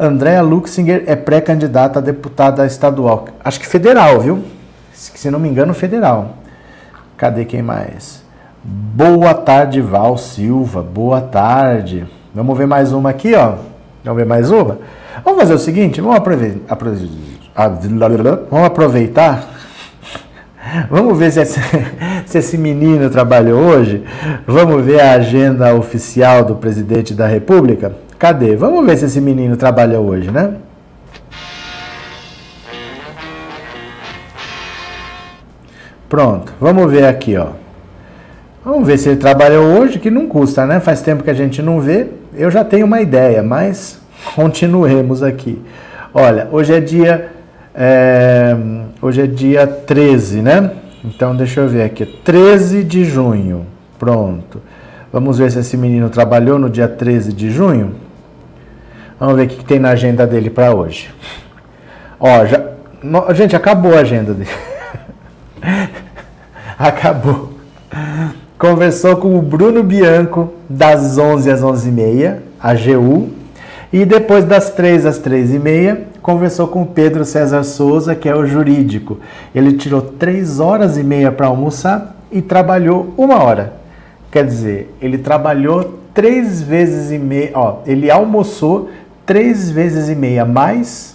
Andréa Luxinger é pré-candidata a deputada estadual. Acho que federal, viu? Se não me engano, federal. Cadê quem mais? Boa tarde, Val Silva. Boa tarde. Vamos ver mais uma aqui, ó. Vamos ver mais uma? Vamos fazer o seguinte, vamos aproveitar. Vamos aproveitar. Vamos ver se esse, se esse menino trabalhou hoje. Vamos ver a agenda oficial do presidente da República. Cadê? Vamos ver se esse menino trabalha hoje, né? Pronto, vamos ver aqui, ó. Vamos ver se ele trabalhou hoje, que não custa, né? Faz tempo que a gente não vê. Eu já tenho uma ideia, mas continuemos aqui. Olha, hoje é dia. É, hoje é dia 13, né? Então deixa eu ver aqui. 13 de junho. Pronto. Vamos ver se esse menino trabalhou no dia 13 de junho. Vamos ver o que tem na agenda dele para hoje. Ó, já, no, gente, acabou a agenda dele. acabou. Conversou com o Bruno Bianco das 11 às 11h30, a GU. E depois das 3 às 3h30, conversou com o Pedro César Souza, que é o jurídico. Ele tirou 3 horas e meia para almoçar e trabalhou uma hora. Quer dizer, ele trabalhou três vezes e meia, ó, ele almoçou três vezes e meia mais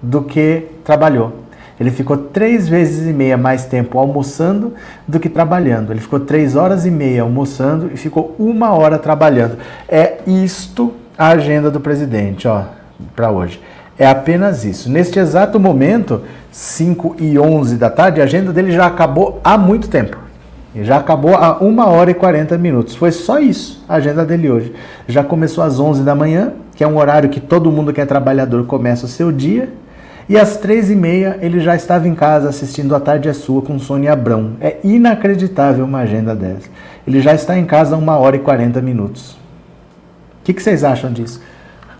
do que trabalhou. Ele ficou três vezes e meia mais tempo almoçando do que trabalhando. Ele ficou três horas e meia almoçando e ficou uma hora trabalhando. É isto a agenda do presidente, ó, para hoje. É apenas isso. Neste exato momento, 5 e 11 da tarde, a agenda dele já acabou há muito tempo. Já acabou há 1 hora e 40 minutos. Foi só isso a agenda dele hoje. Já começou às 11 da manhã, que é um horário que todo mundo que é trabalhador começa o seu dia. E às três e meia ele já estava em casa assistindo A Tarde é Sua com Sônia Abrão. É inacreditável uma agenda dessa. Ele já está em casa uma hora e 40 minutos. O que, que, vocês acham disso?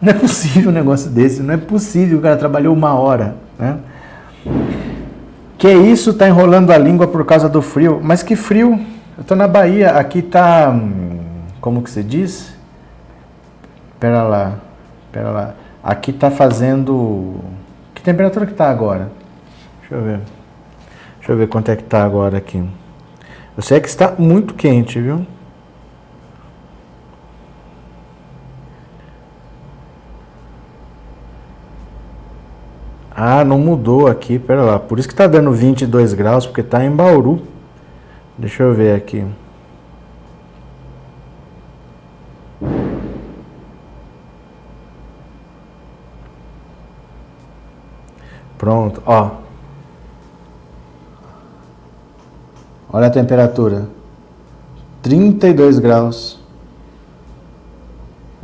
Não é possível um negócio desse, não é possível o cara trabalhou uma hora. Né? Que isso, tá enrolando a língua por causa do frio. Mas que frio? Eu tô na Bahia, aqui tá. Hum, como que se diz? Pera lá, pera lá. Aqui tá fazendo. Que temperatura que tá agora? Deixa eu ver. Deixa eu ver quanto é que tá agora aqui. Eu sei que está muito quente, viu? Ah, não mudou aqui, pera lá. Por isso que tá dando 22 graus, porque tá em Bauru. Deixa eu ver aqui. Pronto, ó. Olha a temperatura. 32 graus.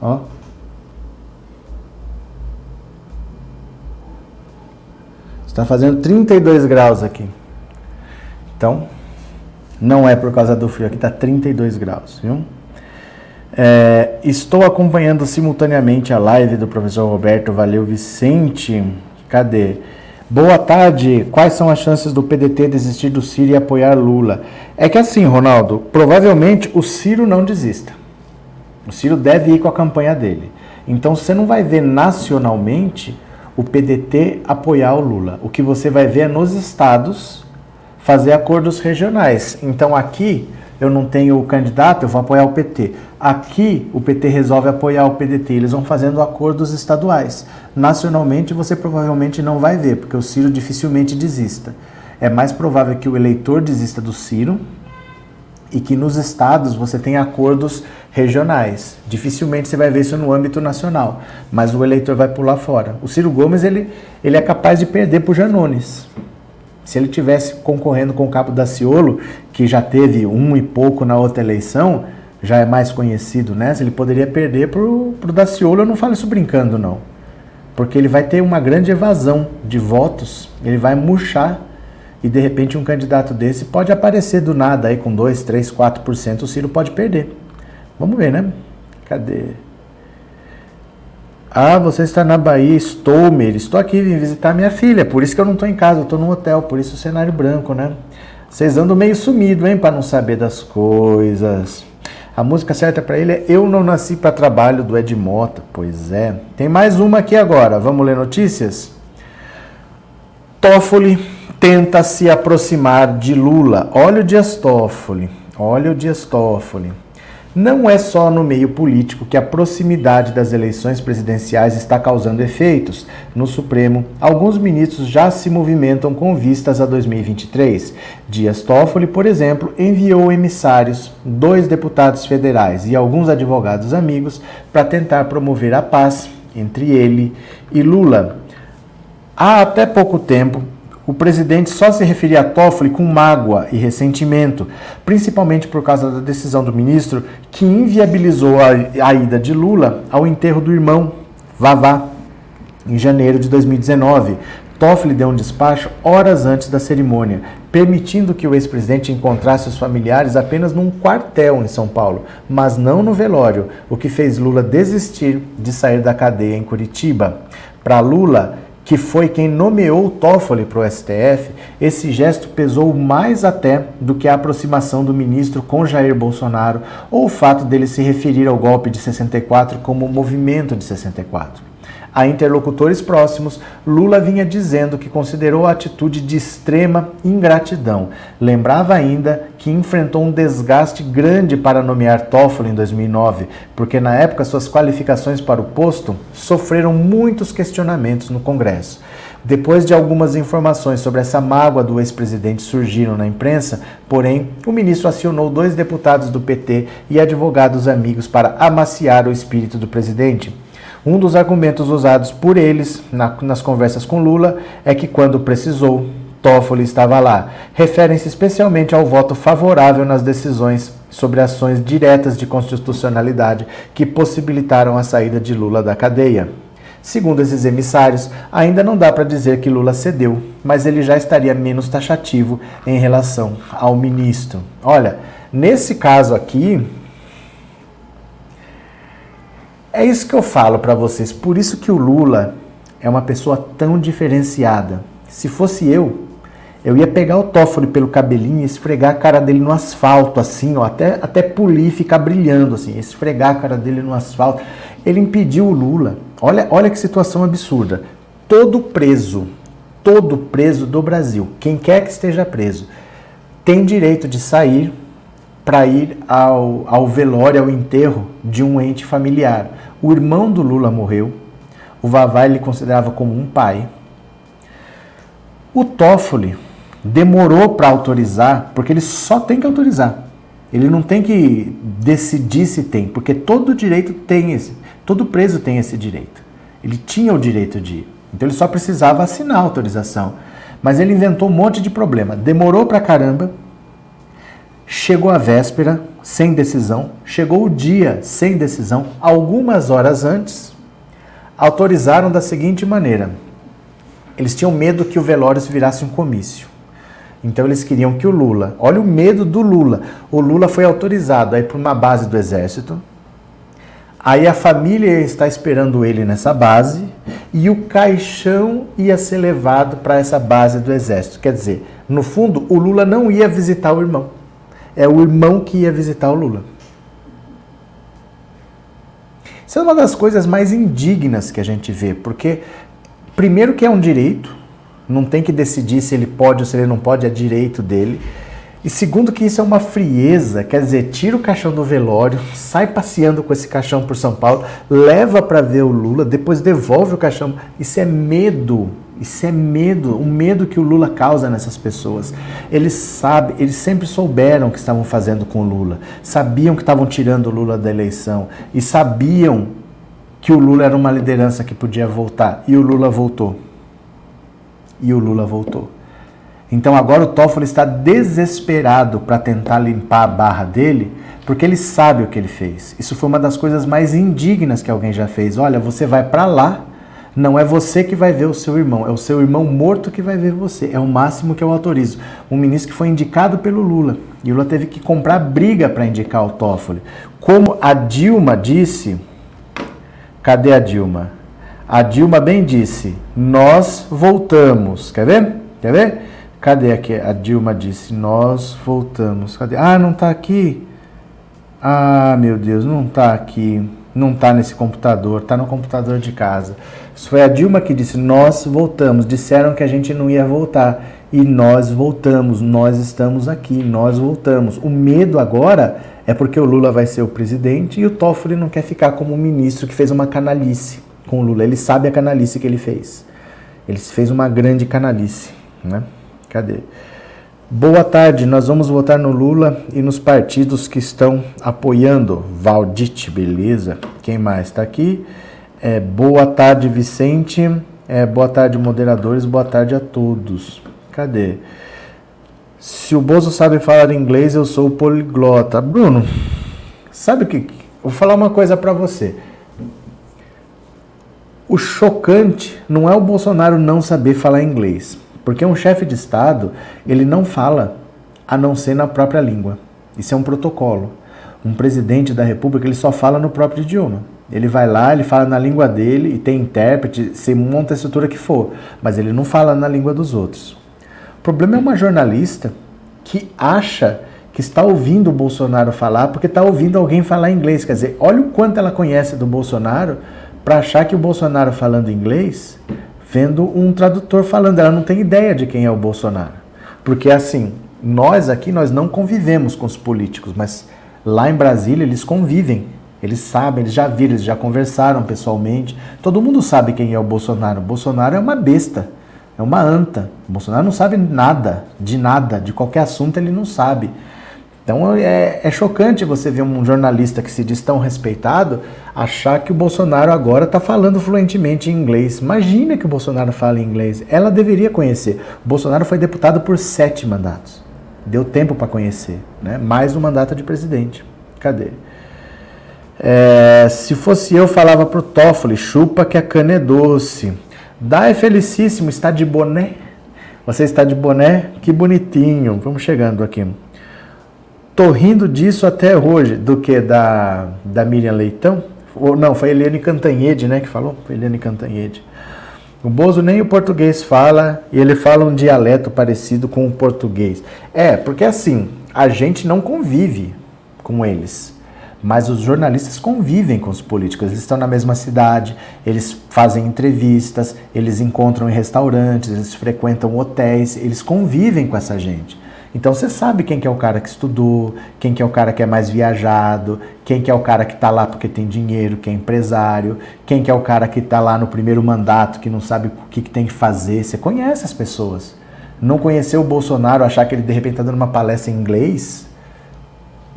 Ó. Está fazendo 32 graus aqui. Então, não é por causa do frio, aqui está 32 graus, viu? É, estou acompanhando simultaneamente a live do professor Roberto Valeu Vicente. Cadê? Boa tarde. Quais são as chances do PDT desistir do Ciro e apoiar Lula? É que assim, Ronaldo, provavelmente o Ciro não desista. O Ciro deve ir com a campanha dele. Então você não vai ver nacionalmente o PDT apoiar o Lula. O que você vai ver é nos estados fazer acordos regionais. Então aqui eu não tenho o candidato, eu vou apoiar o PT. Aqui o PT resolve apoiar o PDT, eles vão fazendo acordos estaduais. Nacionalmente você provavelmente não vai ver, porque o Ciro dificilmente desista. É mais provável que o eleitor desista do Ciro e que nos estados você tenha acordos regionais. Dificilmente você vai ver isso no âmbito nacional, mas o eleitor vai pular fora. O Ciro Gomes ele, ele é capaz de perder para o Janones. Se ele tivesse concorrendo com o Cabo Daciolo, que já teve um e pouco na outra eleição, já é mais conhecido, né? Ele poderia perder para o Daciolo, eu não falo isso brincando, não. Porque ele vai ter uma grande evasão de votos, ele vai murchar e de repente um candidato desse pode aparecer do nada aí com 2, 3, 4%, o Ciro pode perder. Vamos ver, né? Cadê? Ah, você está na Bahia, estou, Meire. Estou aqui, vim visitar minha filha. Por isso que eu não estou em casa, estou no hotel, por isso o cenário branco, né? Vocês andam meio sumido, hein, para não saber das coisas. A música certa para ele é Eu Não Nasci para Trabalho, do Ed Mota. Pois é. Tem mais uma aqui agora. Vamos ler notícias? Toffoli tenta se aproximar de Lula. Olha o Dias Toffoli. Olha o Dias Toffoli. Não é só no meio político que a proximidade das eleições presidenciais está causando efeitos. No Supremo, alguns ministros já se movimentam com vistas a 2023. Dias Toffoli, por exemplo, enviou emissários, dois deputados federais e alguns advogados amigos para tentar promover a paz entre ele e Lula. Há até pouco tempo, o presidente só se referia a Toffoli com mágoa e ressentimento, principalmente por causa da decisão do ministro que inviabilizou a, a ida de Lula ao enterro do irmão, Vavá, em janeiro de 2019. Toffoli deu um despacho horas antes da cerimônia, permitindo que o ex-presidente encontrasse os familiares apenas num quartel em São Paulo, mas não no velório, o que fez Lula desistir de sair da cadeia em Curitiba. Para Lula, que foi quem nomeou Toffoli para o STF, esse gesto pesou mais até do que a aproximação do ministro com Jair Bolsonaro ou o fato dele se referir ao golpe de 64 como movimento de 64. A interlocutores próximos, Lula vinha dizendo que considerou a atitude de extrema ingratidão. Lembrava ainda que enfrentou um desgaste grande para nomear Toffoli em 2009, porque na época suas qualificações para o posto sofreram muitos questionamentos no Congresso. Depois de algumas informações sobre essa mágoa do ex-presidente surgiram na imprensa, porém, o ministro acionou dois deputados do PT e advogados amigos para amaciar o espírito do presidente. Um dos argumentos usados por eles na, nas conversas com Lula é que, quando precisou, Toffoli estava lá. Referem-se especialmente ao voto favorável nas decisões sobre ações diretas de constitucionalidade que possibilitaram a saída de Lula da cadeia. Segundo esses emissários, ainda não dá para dizer que Lula cedeu, mas ele já estaria menos taxativo em relação ao ministro. Olha, nesse caso aqui, é isso que eu falo para vocês. Por isso que o Lula é uma pessoa tão diferenciada. Se fosse eu, eu ia pegar o Toffoli pelo cabelinho e esfregar a cara dele no asfalto, assim, ó, até, até polir e ficar brilhando, assim, esfregar a cara dele no asfalto. Ele impediu o Lula. Olha, olha que situação absurda. Todo preso, todo preso do Brasil, quem quer que esteja preso, tem direito de sair para ir ao, ao velório, ao enterro de um ente familiar. O irmão do Lula morreu, o Vavá ele considerava como um pai. O Toffoli demorou para autorizar, porque ele só tem que autorizar. Ele não tem que decidir se tem, porque todo direito tem esse, todo preso tem esse direito. Ele tinha o direito de ir. Então ele só precisava assinar a autorização. Mas ele inventou um monte de problema. Demorou para caramba Chegou a véspera, sem decisão, chegou o dia sem decisão, algumas horas antes, autorizaram da seguinte maneira: eles tinham medo que o velório se virasse um comício. Então eles queriam que o Lula, olha o medo do Lula. O Lula foi autorizado aí para uma base do exército. Aí a família está esperando ele nessa base e o caixão ia ser levado para essa base do exército. Quer dizer, no fundo, o Lula não ia visitar o irmão é o irmão que ia visitar o Lula. Isso é uma das coisas mais indignas que a gente vê, porque, primeiro, que é um direito, não tem que decidir se ele pode ou se ele não pode, é direito dele. E segundo, que isso é uma frieza, quer dizer, tira o caixão do velório, sai passeando com esse caixão por São Paulo, leva para ver o Lula, depois devolve o caixão. Isso é medo isso é medo, o medo que o Lula causa nessas pessoas. Eles sabem, eles sempre souberam o que estavam fazendo com o Lula, sabiam que estavam tirando o Lula da eleição e sabiam que o Lula era uma liderança que podia voltar. E o Lula voltou. E o Lula voltou. Então agora o Toffoli está desesperado para tentar limpar a barra dele, porque ele sabe o que ele fez. Isso foi uma das coisas mais indignas que alguém já fez. Olha, você vai para lá não é você que vai ver o seu irmão, é o seu irmão morto que vai ver você. É o máximo que eu autorizo. Um ministro que foi indicado pelo Lula. E Lula teve que comprar briga para indicar o Toffoli. Como a Dilma disse. Cadê a Dilma? A Dilma bem disse: Nós voltamos. Quer ver? Quer ver? Cadê aqui? A Dilma disse: Nós voltamos. Cadê? Ah, não está aqui. Ah, meu Deus, não tá aqui. Não tá nesse computador, tá no computador de casa. Isso foi a Dilma que disse: Nós voltamos. Disseram que a gente não ia voltar. E nós voltamos, nós estamos aqui, nós voltamos. O medo agora é porque o Lula vai ser o presidente e o Toffoli não quer ficar como ministro que fez uma canalice com o Lula. Ele sabe a canalice que ele fez. Ele fez uma grande canalice, né? Cadê? Boa tarde, nós vamos votar no Lula e nos partidos que estão apoiando. Valdite, beleza? Quem mais está aqui? É, boa tarde, Vicente. É, boa tarde, moderadores. Boa tarde a todos. Cadê? Se o Bozo sabe falar inglês, eu sou poliglota. Bruno, sabe o que? Vou falar uma coisa para você. O chocante não é o Bolsonaro não saber falar inglês. Porque um chefe de Estado, ele não fala a não ser na própria língua. Isso é um protocolo. Um presidente da República, ele só fala no próprio idioma. Ele vai lá, ele fala na língua dele e tem intérprete, se monta a estrutura que for, mas ele não fala na língua dos outros. O problema é uma jornalista que acha que está ouvindo o Bolsonaro falar porque está ouvindo alguém falar inglês. Quer dizer, olha o quanto ela conhece do Bolsonaro para achar que o Bolsonaro falando inglês vendo um tradutor falando. Ela não tem ideia de quem é o Bolsonaro. Porque assim, nós aqui nós não convivemos com os políticos, mas lá em Brasília eles convivem. Eles sabem, eles já viram, eles já conversaram pessoalmente. Todo mundo sabe quem é o Bolsonaro. O Bolsonaro é uma besta, é uma anta. O Bolsonaro não sabe nada, de nada, de qualquer assunto ele não sabe. Então é, é, chocante você ver um jornalista que se diz tão respeitado achar que o Bolsonaro agora está falando fluentemente em inglês. Imagina que o Bolsonaro fala inglês. Ela deveria conhecer. O Bolsonaro foi deputado por sete mandatos. Deu tempo para conhecer, né? Mais um mandato de presidente. Cadê? É, se fosse eu, falava pro Toffoli, chupa que a cana é doce. Dá é felicíssimo, está de boné? Você está de boné? Que bonitinho. Vamos chegando aqui. Tô rindo disso até hoje, do que da, da Miriam Leitão. Ou, não, foi Eliane Cantanhede, né, que falou? Foi Eliane Cantanhede. O Bozo nem o português fala e ele fala um dialeto parecido com o português. É, porque assim, a gente não convive com eles. Mas os jornalistas convivem com os políticos, eles estão na mesma cidade, eles fazem entrevistas, eles encontram em restaurantes, eles frequentam hotéis, eles convivem com essa gente. Então você sabe quem que é o cara que estudou, quem que é o cara que é mais viajado, quem que é o cara que está lá porque tem dinheiro, que é empresário, quem que é o cara que está lá no primeiro mandato, que não sabe o que, que tem que fazer. Você conhece as pessoas. Não conhecer o Bolsonaro, achar que ele de repente está dando uma palestra em inglês,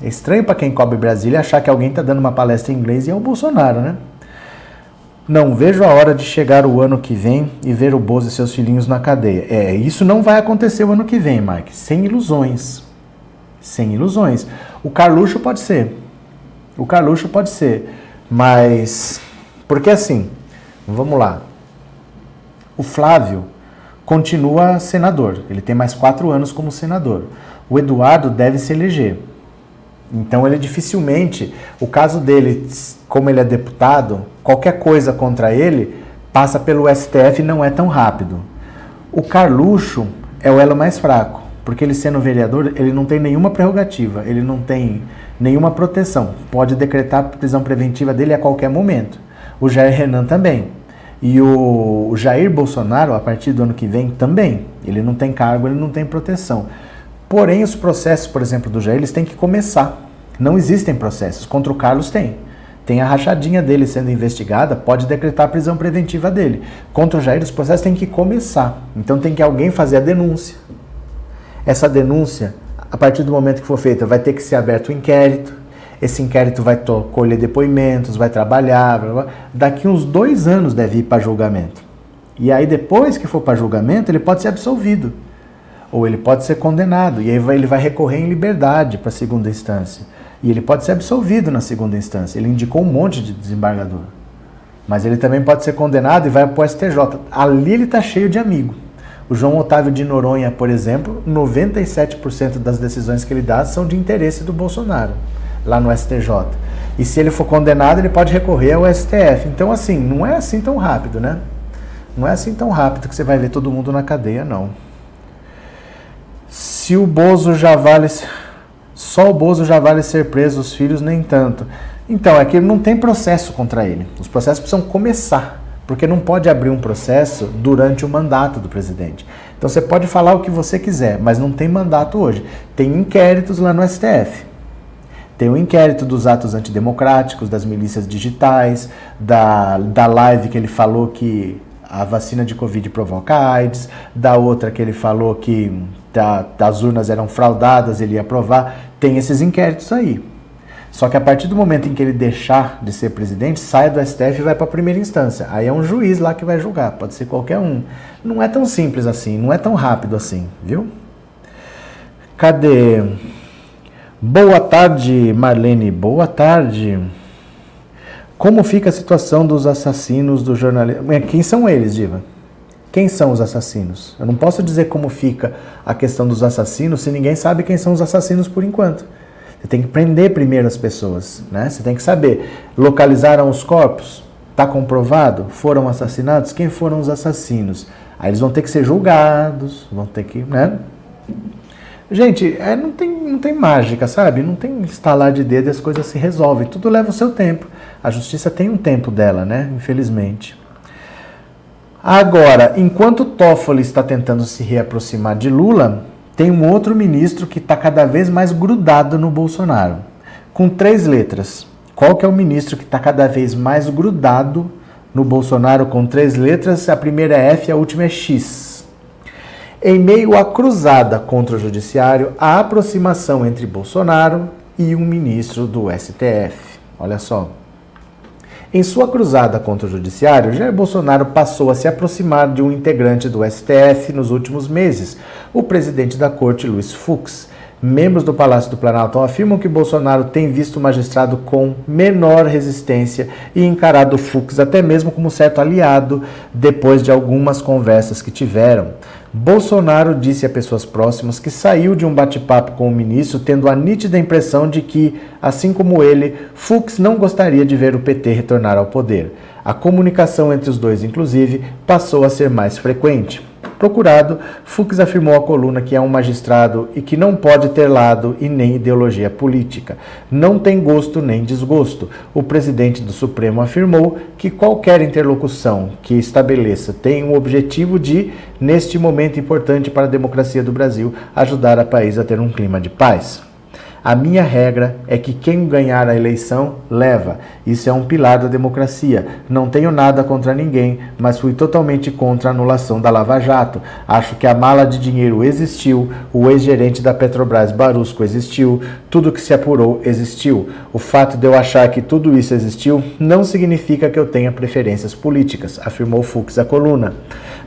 é estranho para quem cobre Brasília achar que alguém está dando uma palestra em inglês e é o Bolsonaro, né? Não vejo a hora de chegar o ano que vem e ver o Bozo e seus filhinhos na cadeia. É, isso não vai acontecer o ano que vem, Mike. Sem ilusões. Sem ilusões. O Carluxo pode ser. O Carluxo pode ser. Mas. Porque assim, vamos lá. O Flávio continua senador. Ele tem mais quatro anos como senador. O Eduardo deve se eleger. Então ele dificilmente, o caso dele, como ele é deputado, qualquer coisa contra ele passa pelo STF e não é tão rápido. O Carluxo é o elo mais fraco, porque ele sendo vereador, ele não tem nenhuma prerrogativa, ele não tem nenhuma proteção. Pode decretar a prisão preventiva dele a qualquer momento. O Jair Renan também. E o Jair Bolsonaro, a partir do ano que vem, também. Ele não tem cargo, ele não tem proteção. Porém, os processos, por exemplo, do Jair, eles têm que começar. Não existem processos. Contra o Carlos tem. Tem a rachadinha dele sendo investigada, pode decretar a prisão preventiva dele. Contra o Jair, os processos têm que começar. Então tem que alguém fazer a denúncia. Essa denúncia, a partir do momento que for feita, vai ter que ser aberto o um inquérito. Esse inquérito vai colher depoimentos, vai trabalhar. Blá, blá. Daqui uns dois anos deve ir para julgamento. E aí, depois que for para julgamento, ele pode ser absolvido ou ele pode ser condenado, e aí ele vai recorrer em liberdade para segunda instância. E ele pode ser absolvido na segunda instância. Ele indicou um monte de desembargador. Mas ele também pode ser condenado e vai para o STJ. Ali ele está cheio de amigo. O João Otávio de Noronha, por exemplo, 97% das decisões que ele dá são de interesse do Bolsonaro, lá no STJ. E se ele for condenado, ele pode recorrer ao STF. Então, assim, não é assim tão rápido, né? Não é assim tão rápido que você vai ver todo mundo na cadeia, não. Se o Bozo já vale. Só o Bozo já vale ser preso, os filhos nem tanto. Então, é que não tem processo contra ele. Os processos precisam começar, porque não pode abrir um processo durante o mandato do presidente. Então você pode falar o que você quiser, mas não tem mandato hoje. Tem inquéritos lá no STF. Tem o inquérito dos atos antidemocráticos, das milícias digitais, da, da live que ele falou que a vacina de Covid provoca AIDS, da outra que ele falou que da, das urnas eram fraudadas, ele ia aprovar. Tem esses inquéritos aí. Só que a partir do momento em que ele deixar de ser presidente, sai do STF e vai para a primeira instância. Aí é um juiz lá que vai julgar, pode ser qualquer um. Não é tão simples assim, não é tão rápido assim, viu? Cadê? Boa tarde, Marlene. Boa tarde. Como fica a situação dos assassinos do jornalismo? Quem são eles, Diva? Quem são os assassinos? Eu não posso dizer como fica a questão dos assassinos se ninguém sabe quem são os assassinos por enquanto. Você tem que prender primeiro as pessoas, né? Você tem que saber. Localizaram os corpos? Está comprovado? Foram assassinados? Quem foram os assassinos? Aí eles vão ter que ser julgados, vão ter que, né? Gente, é, não, tem, não tem mágica, sabe? Não tem instalar de dedo e as coisas se resolvem. Tudo leva o seu tempo. A justiça tem um tempo dela, né? Infelizmente. Agora, enquanto Toffoli está tentando se reaproximar de Lula, tem um outro ministro que está cada vez mais grudado no Bolsonaro. Com três letras. Qual que é o ministro que está cada vez mais grudado no Bolsonaro com três letras? A primeira é F, a última é X. Em meio à cruzada contra o judiciário, a aproximação entre Bolsonaro e um ministro do STF. Olha só. Em sua cruzada contra o judiciário, Jair Bolsonaro passou a se aproximar de um integrante do STF nos últimos meses, o presidente da corte, Luiz Fux. Membros do Palácio do Planalto afirmam que Bolsonaro tem visto o magistrado com menor resistência e encarado Fux até mesmo como certo aliado depois de algumas conversas que tiveram. Bolsonaro disse a pessoas próximas que saiu de um bate-papo com o ministro tendo a nítida impressão de que, assim como ele, Fux não gostaria de ver o PT retornar ao poder. A comunicação entre os dois, inclusive, passou a ser mais frequente. Procurado, Fux afirmou à coluna que é um magistrado e que não pode ter lado e nem ideologia política. Não tem gosto nem desgosto. O presidente do Supremo afirmou que qualquer interlocução que estabeleça tem o objetivo de, neste momento importante para a democracia do Brasil, ajudar a país a ter um clima de paz. A minha regra é que quem ganhar a eleição leva. Isso é um pilar da democracia. Não tenho nada contra ninguém, mas fui totalmente contra a anulação da Lava Jato. Acho que a mala de dinheiro existiu, o ex-gerente da Petrobras Barusco existiu, tudo que se apurou existiu. O fato de eu achar que tudo isso existiu não significa que eu tenha preferências políticas, afirmou Fux à coluna.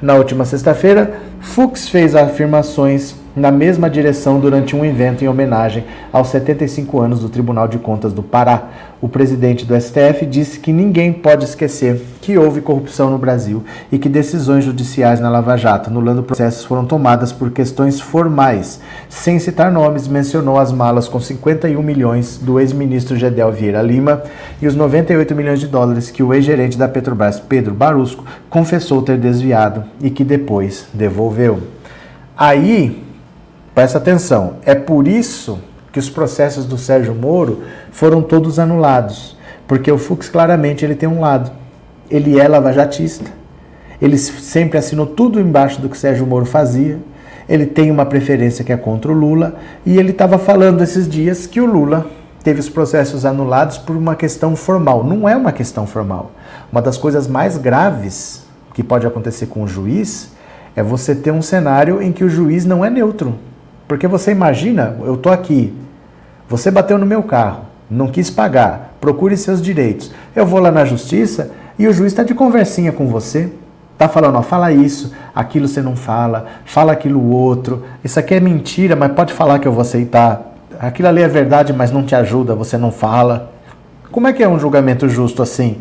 Na última sexta-feira, Fux fez afirmações na mesma direção durante um evento em homenagem aos 75 anos do Tribunal de Contas do Pará. O presidente do STF disse que ninguém pode esquecer que houve corrupção no Brasil e que decisões judiciais na Lava Jato, anulando processos, foram tomadas por questões formais. Sem citar nomes, mencionou as malas com 51 milhões do ex-ministro Gedel Vieira Lima e os 98 milhões de dólares que o ex-gerente da Petrobras, Pedro Barusco, confessou ter desviado e que depois devolveu. Aí, Presta atenção, é por isso que os processos do Sérgio Moro foram todos anulados, porque o Fux claramente ele tem um lado. Ele é lavajatista. Ele sempre assinou tudo embaixo do que Sérgio Moro fazia. Ele tem uma preferência que é contra o Lula e ele estava falando esses dias que o Lula teve os processos anulados por uma questão formal. Não é uma questão formal. Uma das coisas mais graves que pode acontecer com o juiz é você ter um cenário em que o juiz não é neutro. Porque você imagina, eu estou aqui, você bateu no meu carro, não quis pagar, procure seus direitos. Eu vou lá na justiça e o juiz está de conversinha com você, está falando, ó, fala isso, aquilo você não fala, fala aquilo outro, isso aqui é mentira, mas pode falar que eu vou aceitar. Aquilo ali é verdade, mas não te ajuda, você não fala. Como é que é um julgamento justo assim?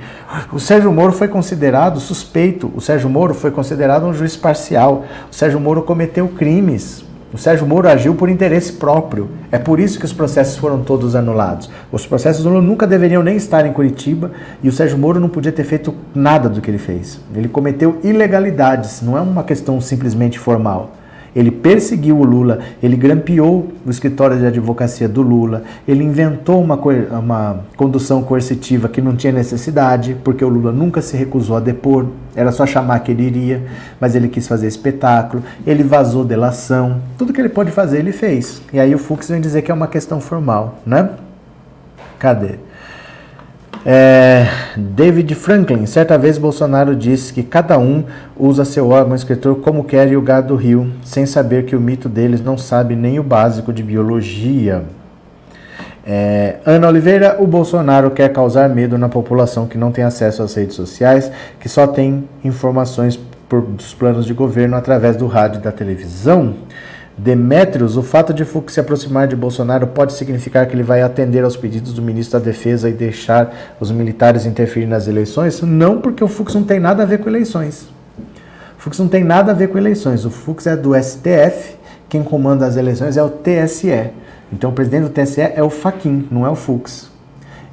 O Sérgio Moro foi considerado suspeito, o Sérgio Moro foi considerado um juiz parcial, o Sérgio Moro cometeu crimes, o Sérgio Moro agiu por interesse próprio. É por isso que os processos foram todos anulados. Os processos nunca deveriam nem estar em Curitiba e o Sérgio Moro não podia ter feito nada do que ele fez. Ele cometeu ilegalidades, não é uma questão simplesmente formal. Ele perseguiu o Lula, ele grampeou o escritório de advocacia do Lula, ele inventou uma, uma condução coercitiva que não tinha necessidade, porque o Lula nunca se recusou a depor, era só chamar que ele iria, mas ele quis fazer espetáculo, ele vazou delação, tudo que ele pode fazer ele fez. E aí o Fux vem dizer que é uma questão formal, né? Cadê? É, David Franklin, certa vez Bolsonaro disse que cada um usa seu órgão escritor como quer e o gado do rio, sem saber que o mito deles não sabe nem o básico de biologia. É, Ana Oliveira, o Bolsonaro quer causar medo na população que não tem acesso às redes sociais, que só tem informações por, dos planos de governo através do rádio e da televisão. Demétrios, o fato de Fux se aproximar de Bolsonaro pode significar que ele vai atender aos pedidos do ministro da Defesa e deixar os militares interferir nas eleições? Não, porque o Fux não tem nada a ver com eleições. O Fux não tem nada a ver com eleições. O Fux é do STF, quem comanda as eleições é o TSE. Então o presidente do TSE é o Faquin, não é o Fux.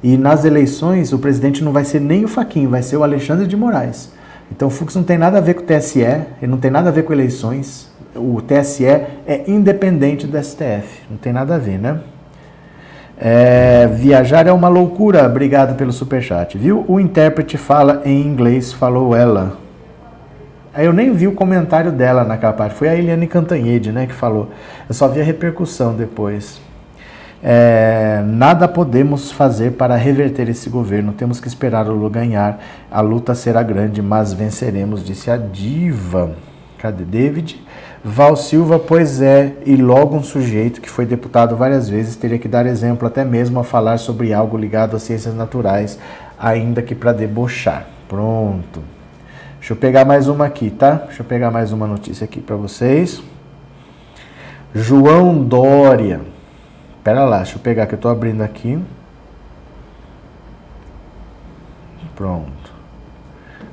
E nas eleições o presidente não vai ser nem o Faquin, vai ser o Alexandre de Moraes. Então o Fux não tem nada a ver com o TSE, ele não tem nada a ver com eleições o TSE é independente do STF. Não tem nada a ver, né? É, viajar é uma loucura. Obrigado pelo superchat. Viu? O intérprete fala em inglês, falou ela. Aí eu nem vi o comentário dela naquela parte. Foi a Eliane Cantanhede, né, que falou. Eu só vi a repercussão depois. É, nada podemos fazer para reverter esse governo. Temos que esperar o Lula ganhar. A luta será grande, mas venceremos, disse a diva. Cadê David? Val Silva, pois é, e logo um sujeito que foi deputado várias vezes teria que dar exemplo até mesmo a falar sobre algo ligado às ciências naturais, ainda que para debochar. Pronto. Deixa eu pegar mais uma aqui, tá? Deixa eu pegar mais uma notícia aqui para vocês. João Dória. Pera lá, deixa eu pegar que eu tô abrindo aqui. Pronto.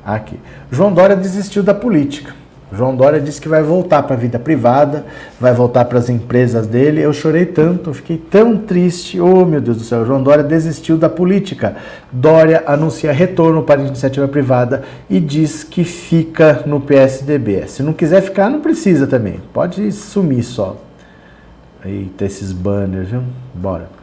Aqui. João Dória desistiu da política. João Dória disse que vai voltar para a vida privada, vai voltar para as empresas dele. Eu chorei tanto, fiquei tão triste. Oh, meu Deus do céu, João Dória desistiu da política. Dória anuncia retorno para a iniciativa privada e diz que fica no PSDB. Se não quiser ficar, não precisa também. Pode sumir só. Eita, esses banners, viu? Bora.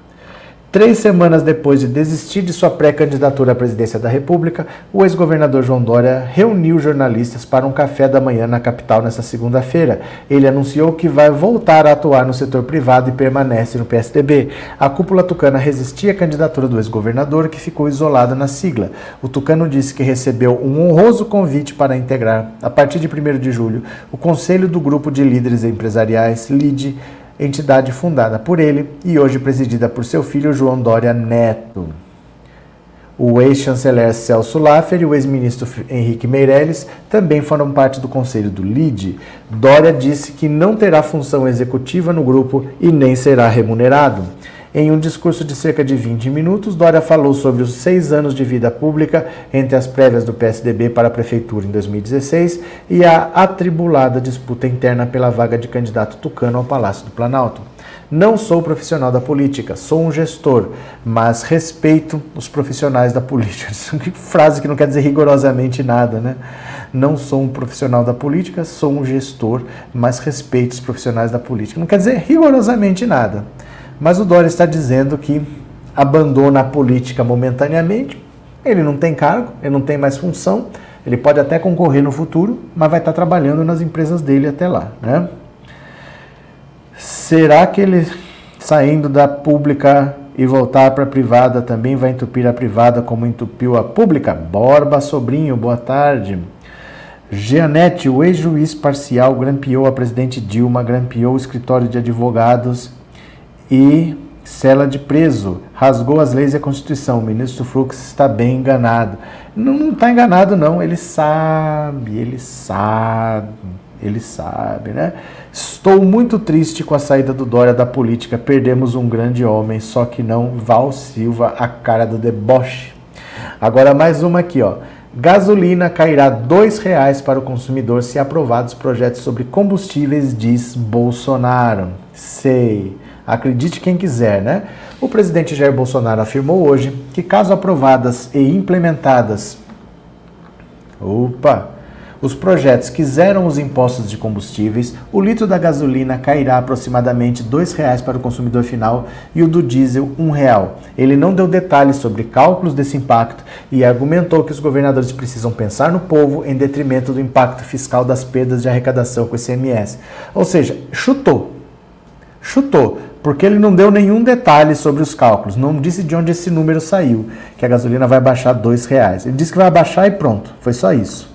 Três semanas depois de desistir de sua pré-candidatura à presidência da República, o ex-governador João Dória reuniu jornalistas para um café da manhã na capital nesta segunda-feira. Ele anunciou que vai voltar a atuar no setor privado e permanece no PSDB. A cúpula tucana resistia à candidatura do ex-governador, que ficou isolado na sigla. O tucano disse que recebeu um honroso convite para integrar, a partir de 1 de julho, o Conselho do Grupo de Líderes Empresariais, LIDE, entidade fundada por ele e hoje presidida por seu filho João Dória Neto. O ex-chanceler Celso Laffer e o ex-ministro Henrique Meirelles também foram parte do conselho do LIDE. Dória disse que não terá função executiva no grupo e nem será remunerado. Em um discurso de cerca de 20 minutos, Dória falou sobre os seis anos de vida pública entre as prévias do PSDB para a prefeitura em 2016 e a atribulada disputa interna pela vaga de candidato tucano ao Palácio do Planalto. Não sou profissional da política, sou um gestor, mas respeito os profissionais da política. Que frase que não quer dizer rigorosamente nada, né? Não sou um profissional da política, sou um gestor, mas respeito os profissionais da política. Não quer dizer rigorosamente nada. Mas o Dória está dizendo que abandona a política momentaneamente. Ele não tem cargo, ele não tem mais função, ele pode até concorrer no futuro, mas vai estar trabalhando nas empresas dele até lá. Né? Será que ele, saindo da pública e voltar para a privada, também vai entupir a privada como entupiu a pública? Borba Sobrinho, boa tarde. Gianete, o ex-juiz parcial, grampeou a presidente Dilma, grampeou o escritório de advogados e cela de preso, rasgou as leis e a Constituição. O ministro Fux está bem enganado. Não está enganado, não. Ele sabe, ele sabe, ele sabe, né? Estou muito triste com a saída do Dória da política. Perdemos um grande homem, só que não Val Silva, a cara do deboche. Agora mais uma aqui, ó. Gasolina cairá R$ reais para o consumidor se aprovados projetos sobre combustíveis, diz Bolsonaro. Sei. Acredite quem quiser, né? O presidente Jair Bolsonaro afirmou hoje que, caso aprovadas e implementadas, opa, os projetos que zeram os impostos de combustíveis, o litro da gasolina cairá aproximadamente R$ 2,00 para o consumidor final e o do diesel R$ 1,00. Ele não deu detalhes sobre cálculos desse impacto e argumentou que os governadores precisam pensar no povo em detrimento do impacto fiscal das perdas de arrecadação com o ICMS. Ou seja, chutou. Chutou porque ele não deu nenhum detalhe sobre os cálculos, não disse de onde esse número saiu, que a gasolina vai baixar dois reais. Ele disse que vai baixar e pronto, foi só isso.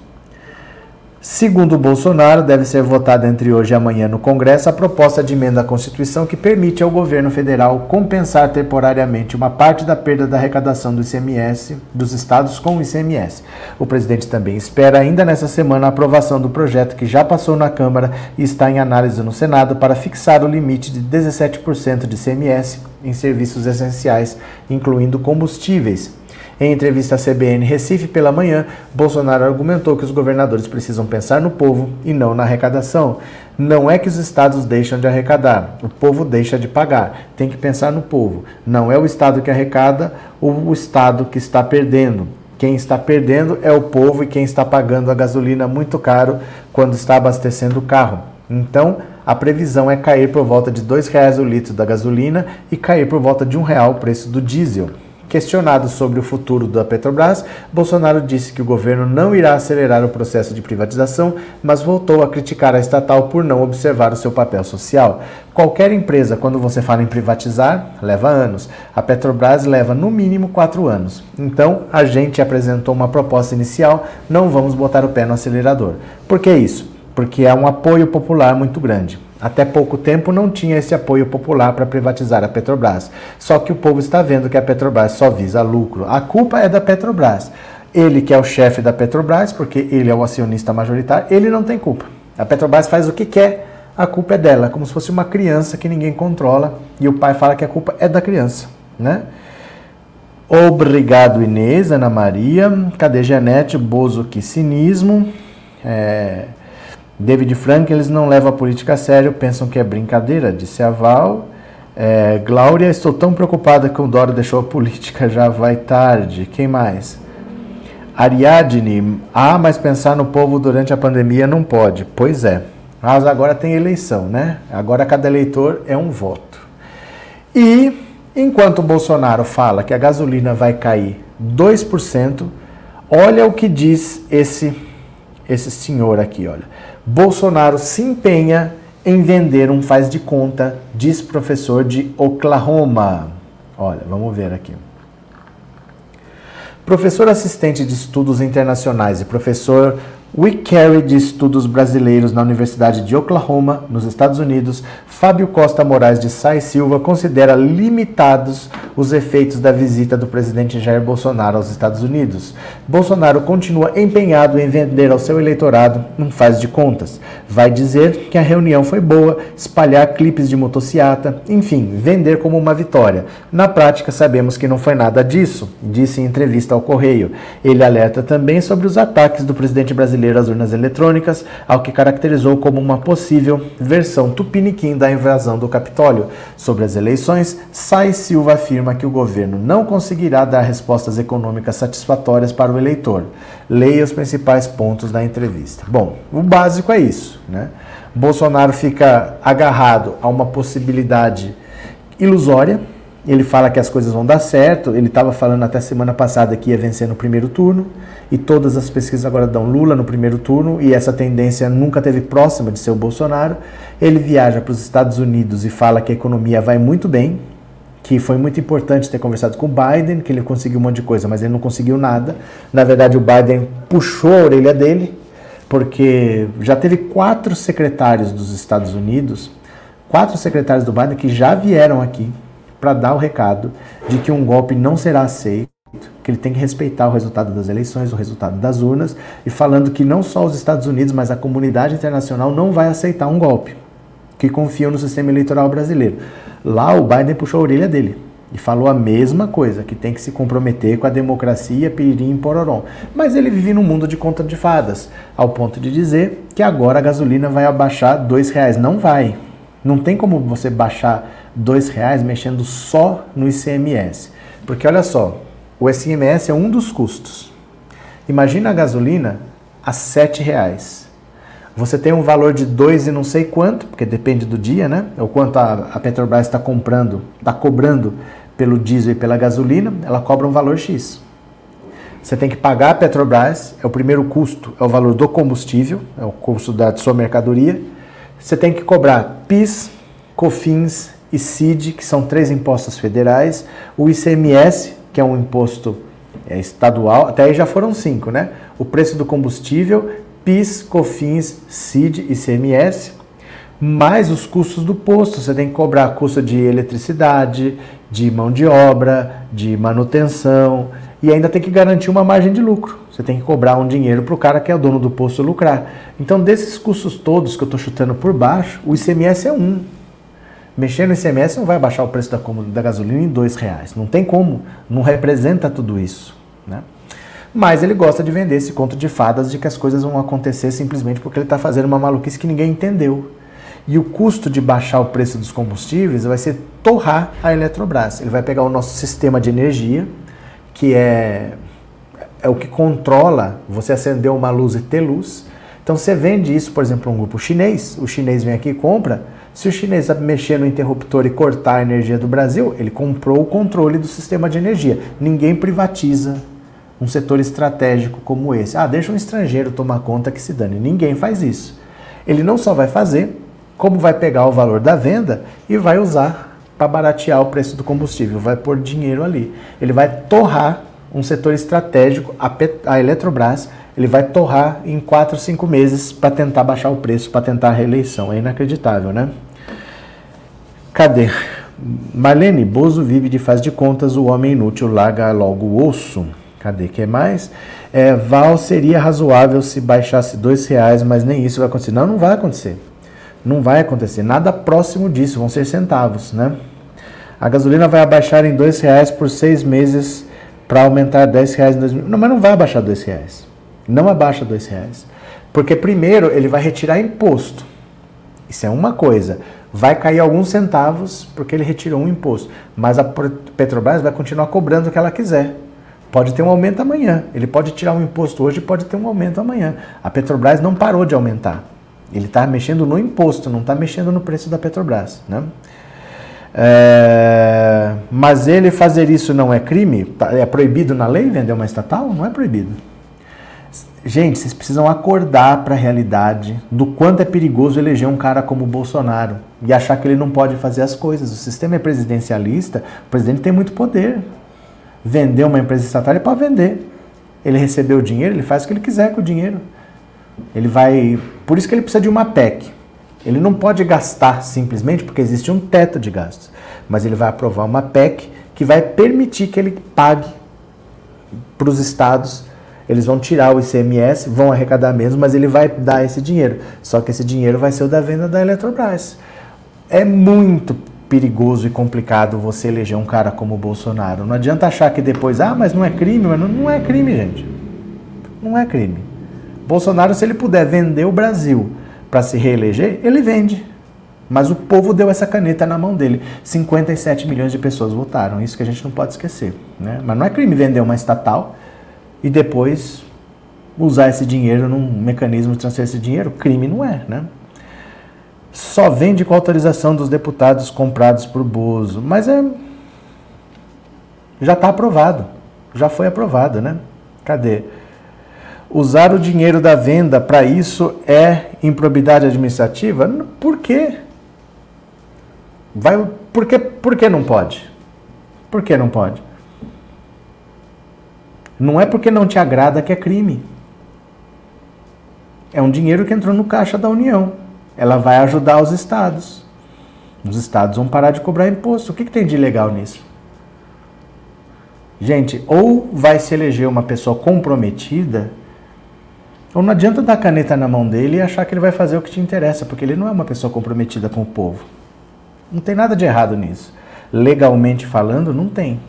Segundo Bolsonaro, deve ser votada entre hoje e amanhã no Congresso a proposta de emenda à Constituição que permite ao governo federal compensar temporariamente uma parte da perda da arrecadação do ICMS dos estados com o ICMS. O presidente também espera ainda nessa semana a aprovação do projeto que já passou na Câmara e está em análise no Senado para fixar o limite de 17% de ICMS em serviços essenciais, incluindo combustíveis. Em entrevista à CBN Recife pela manhã, Bolsonaro argumentou que os governadores precisam pensar no povo e não na arrecadação. Não é que os estados deixam de arrecadar, o povo deixa de pagar. Tem que pensar no povo. Não é o estado que arrecada, o estado que está perdendo. Quem está perdendo é o povo e quem está pagando a gasolina muito caro quando está abastecendo o carro. Então, a previsão é cair por volta de R$ reais o litro da gasolina e cair por volta de um real o preço do diesel. Questionado sobre o futuro da Petrobras, Bolsonaro disse que o governo não irá acelerar o processo de privatização, mas voltou a criticar a estatal por não observar o seu papel social. Qualquer empresa, quando você fala em privatizar, leva anos. A Petrobras leva no mínimo quatro anos. Então, a gente apresentou uma proposta inicial, não vamos botar o pé no acelerador. Por que isso? Porque é um apoio popular muito grande. Até pouco tempo não tinha esse apoio popular para privatizar a Petrobras. Só que o povo está vendo que a Petrobras só visa lucro. A culpa é da Petrobras. Ele que é o chefe da Petrobras, porque ele é o acionista majoritário, ele não tem culpa. A Petrobras faz o que quer, a culpa é dela, como se fosse uma criança que ninguém controla e o pai fala que a culpa é da criança, né? Obrigado, Inês, Ana Maria. Cadê Janete? Bozo, que cinismo. É... David Frank, eles não levam a política a sério, pensam que é brincadeira, disse a Val. É, Glória, estou tão preocupada que o Dória deixou a política, já vai tarde. Quem mais? Ariadne, ah, mas pensar no povo durante a pandemia não pode. Pois é, mas agora tem eleição, né? Agora cada eleitor é um voto. E enquanto o Bolsonaro fala que a gasolina vai cair 2%, olha o que diz esse, esse senhor aqui, olha. Bolsonaro se empenha em vender um faz de conta, diz professor de Oklahoma. Olha, vamos ver aqui. Professor assistente de estudos internacionais e professor Wickery de Estudos Brasileiros na Universidade de Oklahoma, nos Estados Unidos, Fábio Costa Moraes de Sai Silva considera limitados os efeitos da visita do presidente Jair Bolsonaro aos Estados Unidos. Bolsonaro continua empenhado em vender ao seu eleitorado um faz de contas. Vai dizer que a reunião foi boa, espalhar clipes de motociata, enfim, vender como uma vitória. Na prática, sabemos que não foi nada disso, disse em entrevista ao Correio. Ele alerta também sobre os ataques do presidente brasileiro às urnas eletrônicas, ao que caracterizou como uma possível versão tupiniquim da invasão do Capitólio. Sobre as eleições, Sai Silva afirma que o governo não conseguirá dar respostas econômicas satisfatórias para o eleitor. Leia os principais pontos da entrevista. Bom, o básico é isso, né? Bolsonaro fica agarrado a uma possibilidade ilusória, ele fala que as coisas vão dar certo. Ele estava falando até semana passada que ia vencer no primeiro turno. E todas as pesquisas agora dão Lula no primeiro turno. E essa tendência nunca teve próxima de ser o Bolsonaro. Ele viaja para os Estados Unidos e fala que a economia vai muito bem. Que foi muito importante ter conversado com o Biden, que ele conseguiu um monte de coisa, mas ele não conseguiu nada. Na verdade, o Biden puxou a orelha dele, porque já teve quatro secretários dos Estados Unidos, quatro secretários do Biden que já vieram aqui para dar o recado de que um golpe não será aceito, que ele tem que respeitar o resultado das eleições, o resultado das urnas, e falando que não só os Estados Unidos, mas a comunidade internacional não vai aceitar um golpe, que confiam no sistema eleitoral brasileiro. Lá o Biden puxou a orelha dele e falou a mesma coisa, que tem que se comprometer com a democracia, piririm e pororom. Mas ele vive num mundo de conta de fadas, ao ponto de dizer que agora a gasolina vai abaixar dois reais. Não vai. Não tem como você baixar dois reais mexendo só no ICMS. Porque olha só, o ICMS é um dos custos. Imagina a gasolina a R$ reais. Você tem um valor de dois e não sei quanto, porque depende do dia, né? É o quanto a, a Petrobras está comprando, está cobrando pelo diesel e pela gasolina, ela cobra um valor X. Você tem que pagar a Petrobras, é o primeiro custo, é o valor do combustível, é o custo da sua mercadoria. Você tem que cobrar PIS, COFINS e CID, que são três impostos federais, o ICMS, que é um imposto é, estadual, até aí já foram cinco, né? O preço do combustível, PIS, COFINS, CID ICMS, mais os custos do posto. Você tem que cobrar custo de eletricidade, de mão de obra, de manutenção, e ainda tem que garantir uma margem de lucro. Você tem que cobrar um dinheiro para o cara que é o dono do posto lucrar. Então, desses custos todos que eu estou chutando por baixo, o ICMS é um. Mexer no ICMS não vai baixar o preço da, da gasolina em dois reais. Não tem como. Não representa tudo isso. Né? Mas ele gosta de vender esse conto de fadas de que as coisas vão acontecer simplesmente porque ele está fazendo uma maluquice que ninguém entendeu. E o custo de baixar o preço dos combustíveis vai ser torrar a Eletrobras. Ele vai pegar o nosso sistema de energia, que é, é o que controla você acender uma luz e ter luz. Então você vende isso, por exemplo, um grupo chinês, o chinês vem aqui e compra. Se o chinês mexer no interruptor e cortar a energia do Brasil, ele comprou o controle do sistema de energia. Ninguém privatiza um setor estratégico como esse. Ah, deixa um estrangeiro tomar conta que se dane. Ninguém faz isso. Ele não só vai fazer, como vai pegar o valor da venda e vai usar para baratear o preço do combustível, vai pôr dinheiro ali. Ele vai torrar um setor estratégico, a, Pet a Eletrobras, ele vai torrar em 4, 5 meses para tentar baixar o preço, para tentar a reeleição. É inacreditável, né? Cadê? Marlene, Bozo vive de faz de contas, o homem inútil larga logo o osso. Cadê? que mais? É, Val seria razoável se baixasse dois reais, mas nem isso vai acontecer. Não, não vai acontecer. Não vai acontecer nada próximo disso, vão ser centavos, né? A gasolina vai abaixar em dois reais por seis meses para aumentar dez reais em dois Não, mas não vai abaixar dois reais. Não abaixa dois reais. Porque primeiro ele vai retirar imposto. Isso é uma coisa. Vai cair alguns centavos porque ele retirou um imposto. Mas a Petrobras vai continuar cobrando o que ela quiser. Pode ter um aumento amanhã. Ele pode tirar um imposto hoje e pode ter um aumento amanhã. A Petrobras não parou de aumentar. Ele está mexendo no imposto, não está mexendo no preço da Petrobras. Né? É, mas ele fazer isso não é crime? Tá, é proibido na lei vender uma estatal? Não é proibido. Gente, vocês precisam acordar para a realidade do quanto é perigoso eleger um cara como o Bolsonaro e achar que ele não pode fazer as coisas. O sistema é presidencialista, o presidente tem muito poder. Vender uma empresa estatal é para vender. Ele recebeu o dinheiro, ele faz o que ele quiser com o dinheiro. Ele vai. Por isso que ele precisa de uma PEC. Ele não pode gastar simplesmente porque existe um teto de gastos. Mas ele vai aprovar uma PEC que vai permitir que ele pague para os estados. Eles vão tirar o ICMS, vão arrecadar mesmo, mas ele vai dar esse dinheiro. Só que esse dinheiro vai ser o da venda da Eletrobras. É muito perigoso e complicado você eleger um cara como o Bolsonaro. Não adianta achar que depois, ah, mas não é crime, mas não, não é crime, gente. Não é crime. Bolsonaro, se ele puder vender o Brasil para se reeleger, ele vende. Mas o povo deu essa caneta na mão dele. 57 milhões de pessoas votaram. Isso que a gente não pode esquecer. Né? Mas não é crime vender uma estatal e depois usar esse dinheiro num mecanismo de transferir esse dinheiro. Crime não é, né? Só vende com autorização dos deputados comprados por Bozo. Mas é. Já está aprovado. Já foi aprovado, né? Cadê? Usar o dinheiro da venda para isso é improbidade administrativa? Por quê? Vai, por, que, por que não pode? Por que não pode? Não é porque não te agrada que é crime. É um dinheiro que entrou no caixa da União. Ela vai ajudar os estados. Os estados vão parar de cobrar imposto. O que, que tem de legal nisso? Gente, ou vai se eleger uma pessoa comprometida então não adianta dar caneta na mão dele e achar que ele vai fazer o que te interessa, porque ele não é uma pessoa comprometida com o povo. Não tem nada de errado nisso. Legalmente falando, não tem.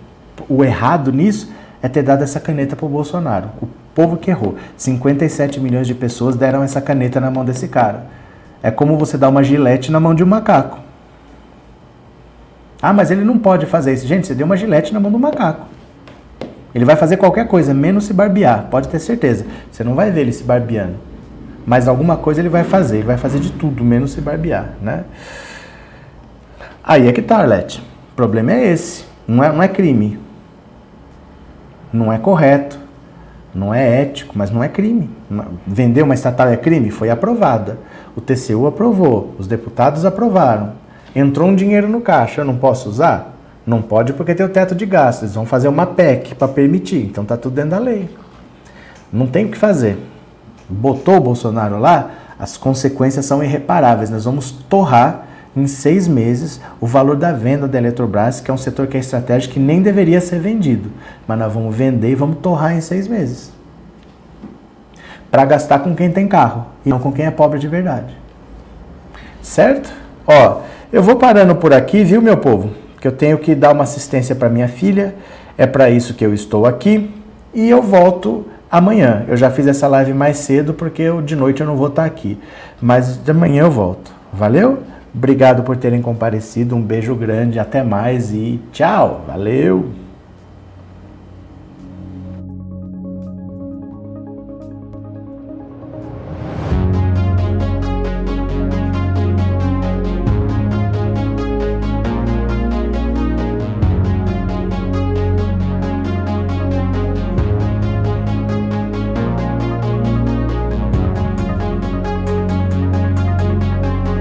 O errado nisso é ter dado essa caneta para o Bolsonaro. O povo que errou. 57 milhões de pessoas deram essa caneta na mão desse cara. É como você dar uma gilete na mão de um macaco. Ah, mas ele não pode fazer isso. Gente, você deu uma gilete na mão do macaco. Ele vai fazer qualquer coisa, menos se barbear, pode ter certeza. Você não vai ver ele se barbeando. Mas alguma coisa ele vai fazer, ele vai fazer de tudo, menos se barbear, né? Aí é que tá, Arlete. O problema é esse. Não é, não é crime. Não é correto. Não é ético, mas não é crime. Vender uma estatal é crime? Foi aprovada. O TCU aprovou, os deputados aprovaram. Entrou um dinheiro no caixa, eu não posso usar? Não pode porque tem o teto de gastos. Eles vão fazer uma PEC para permitir. Então tá tudo dentro da lei. Não tem o que fazer. Botou o Bolsonaro lá, as consequências são irreparáveis. Nós vamos torrar em seis meses o valor da venda da Eletrobras, que é um setor que é estratégico e nem deveria ser vendido. Mas nós vamos vender e vamos torrar em seis meses. Para gastar com quem tem carro e não com quem é pobre de verdade. Certo? Ó, eu vou parando por aqui, viu, meu povo? que eu tenho que dar uma assistência para minha filha, é para isso que eu estou aqui e eu volto amanhã. Eu já fiz essa live mais cedo porque eu, de noite eu não vou estar aqui, mas de manhã eu volto. Valeu? Obrigado por terem comparecido, um beijo grande, até mais e tchau. Valeu!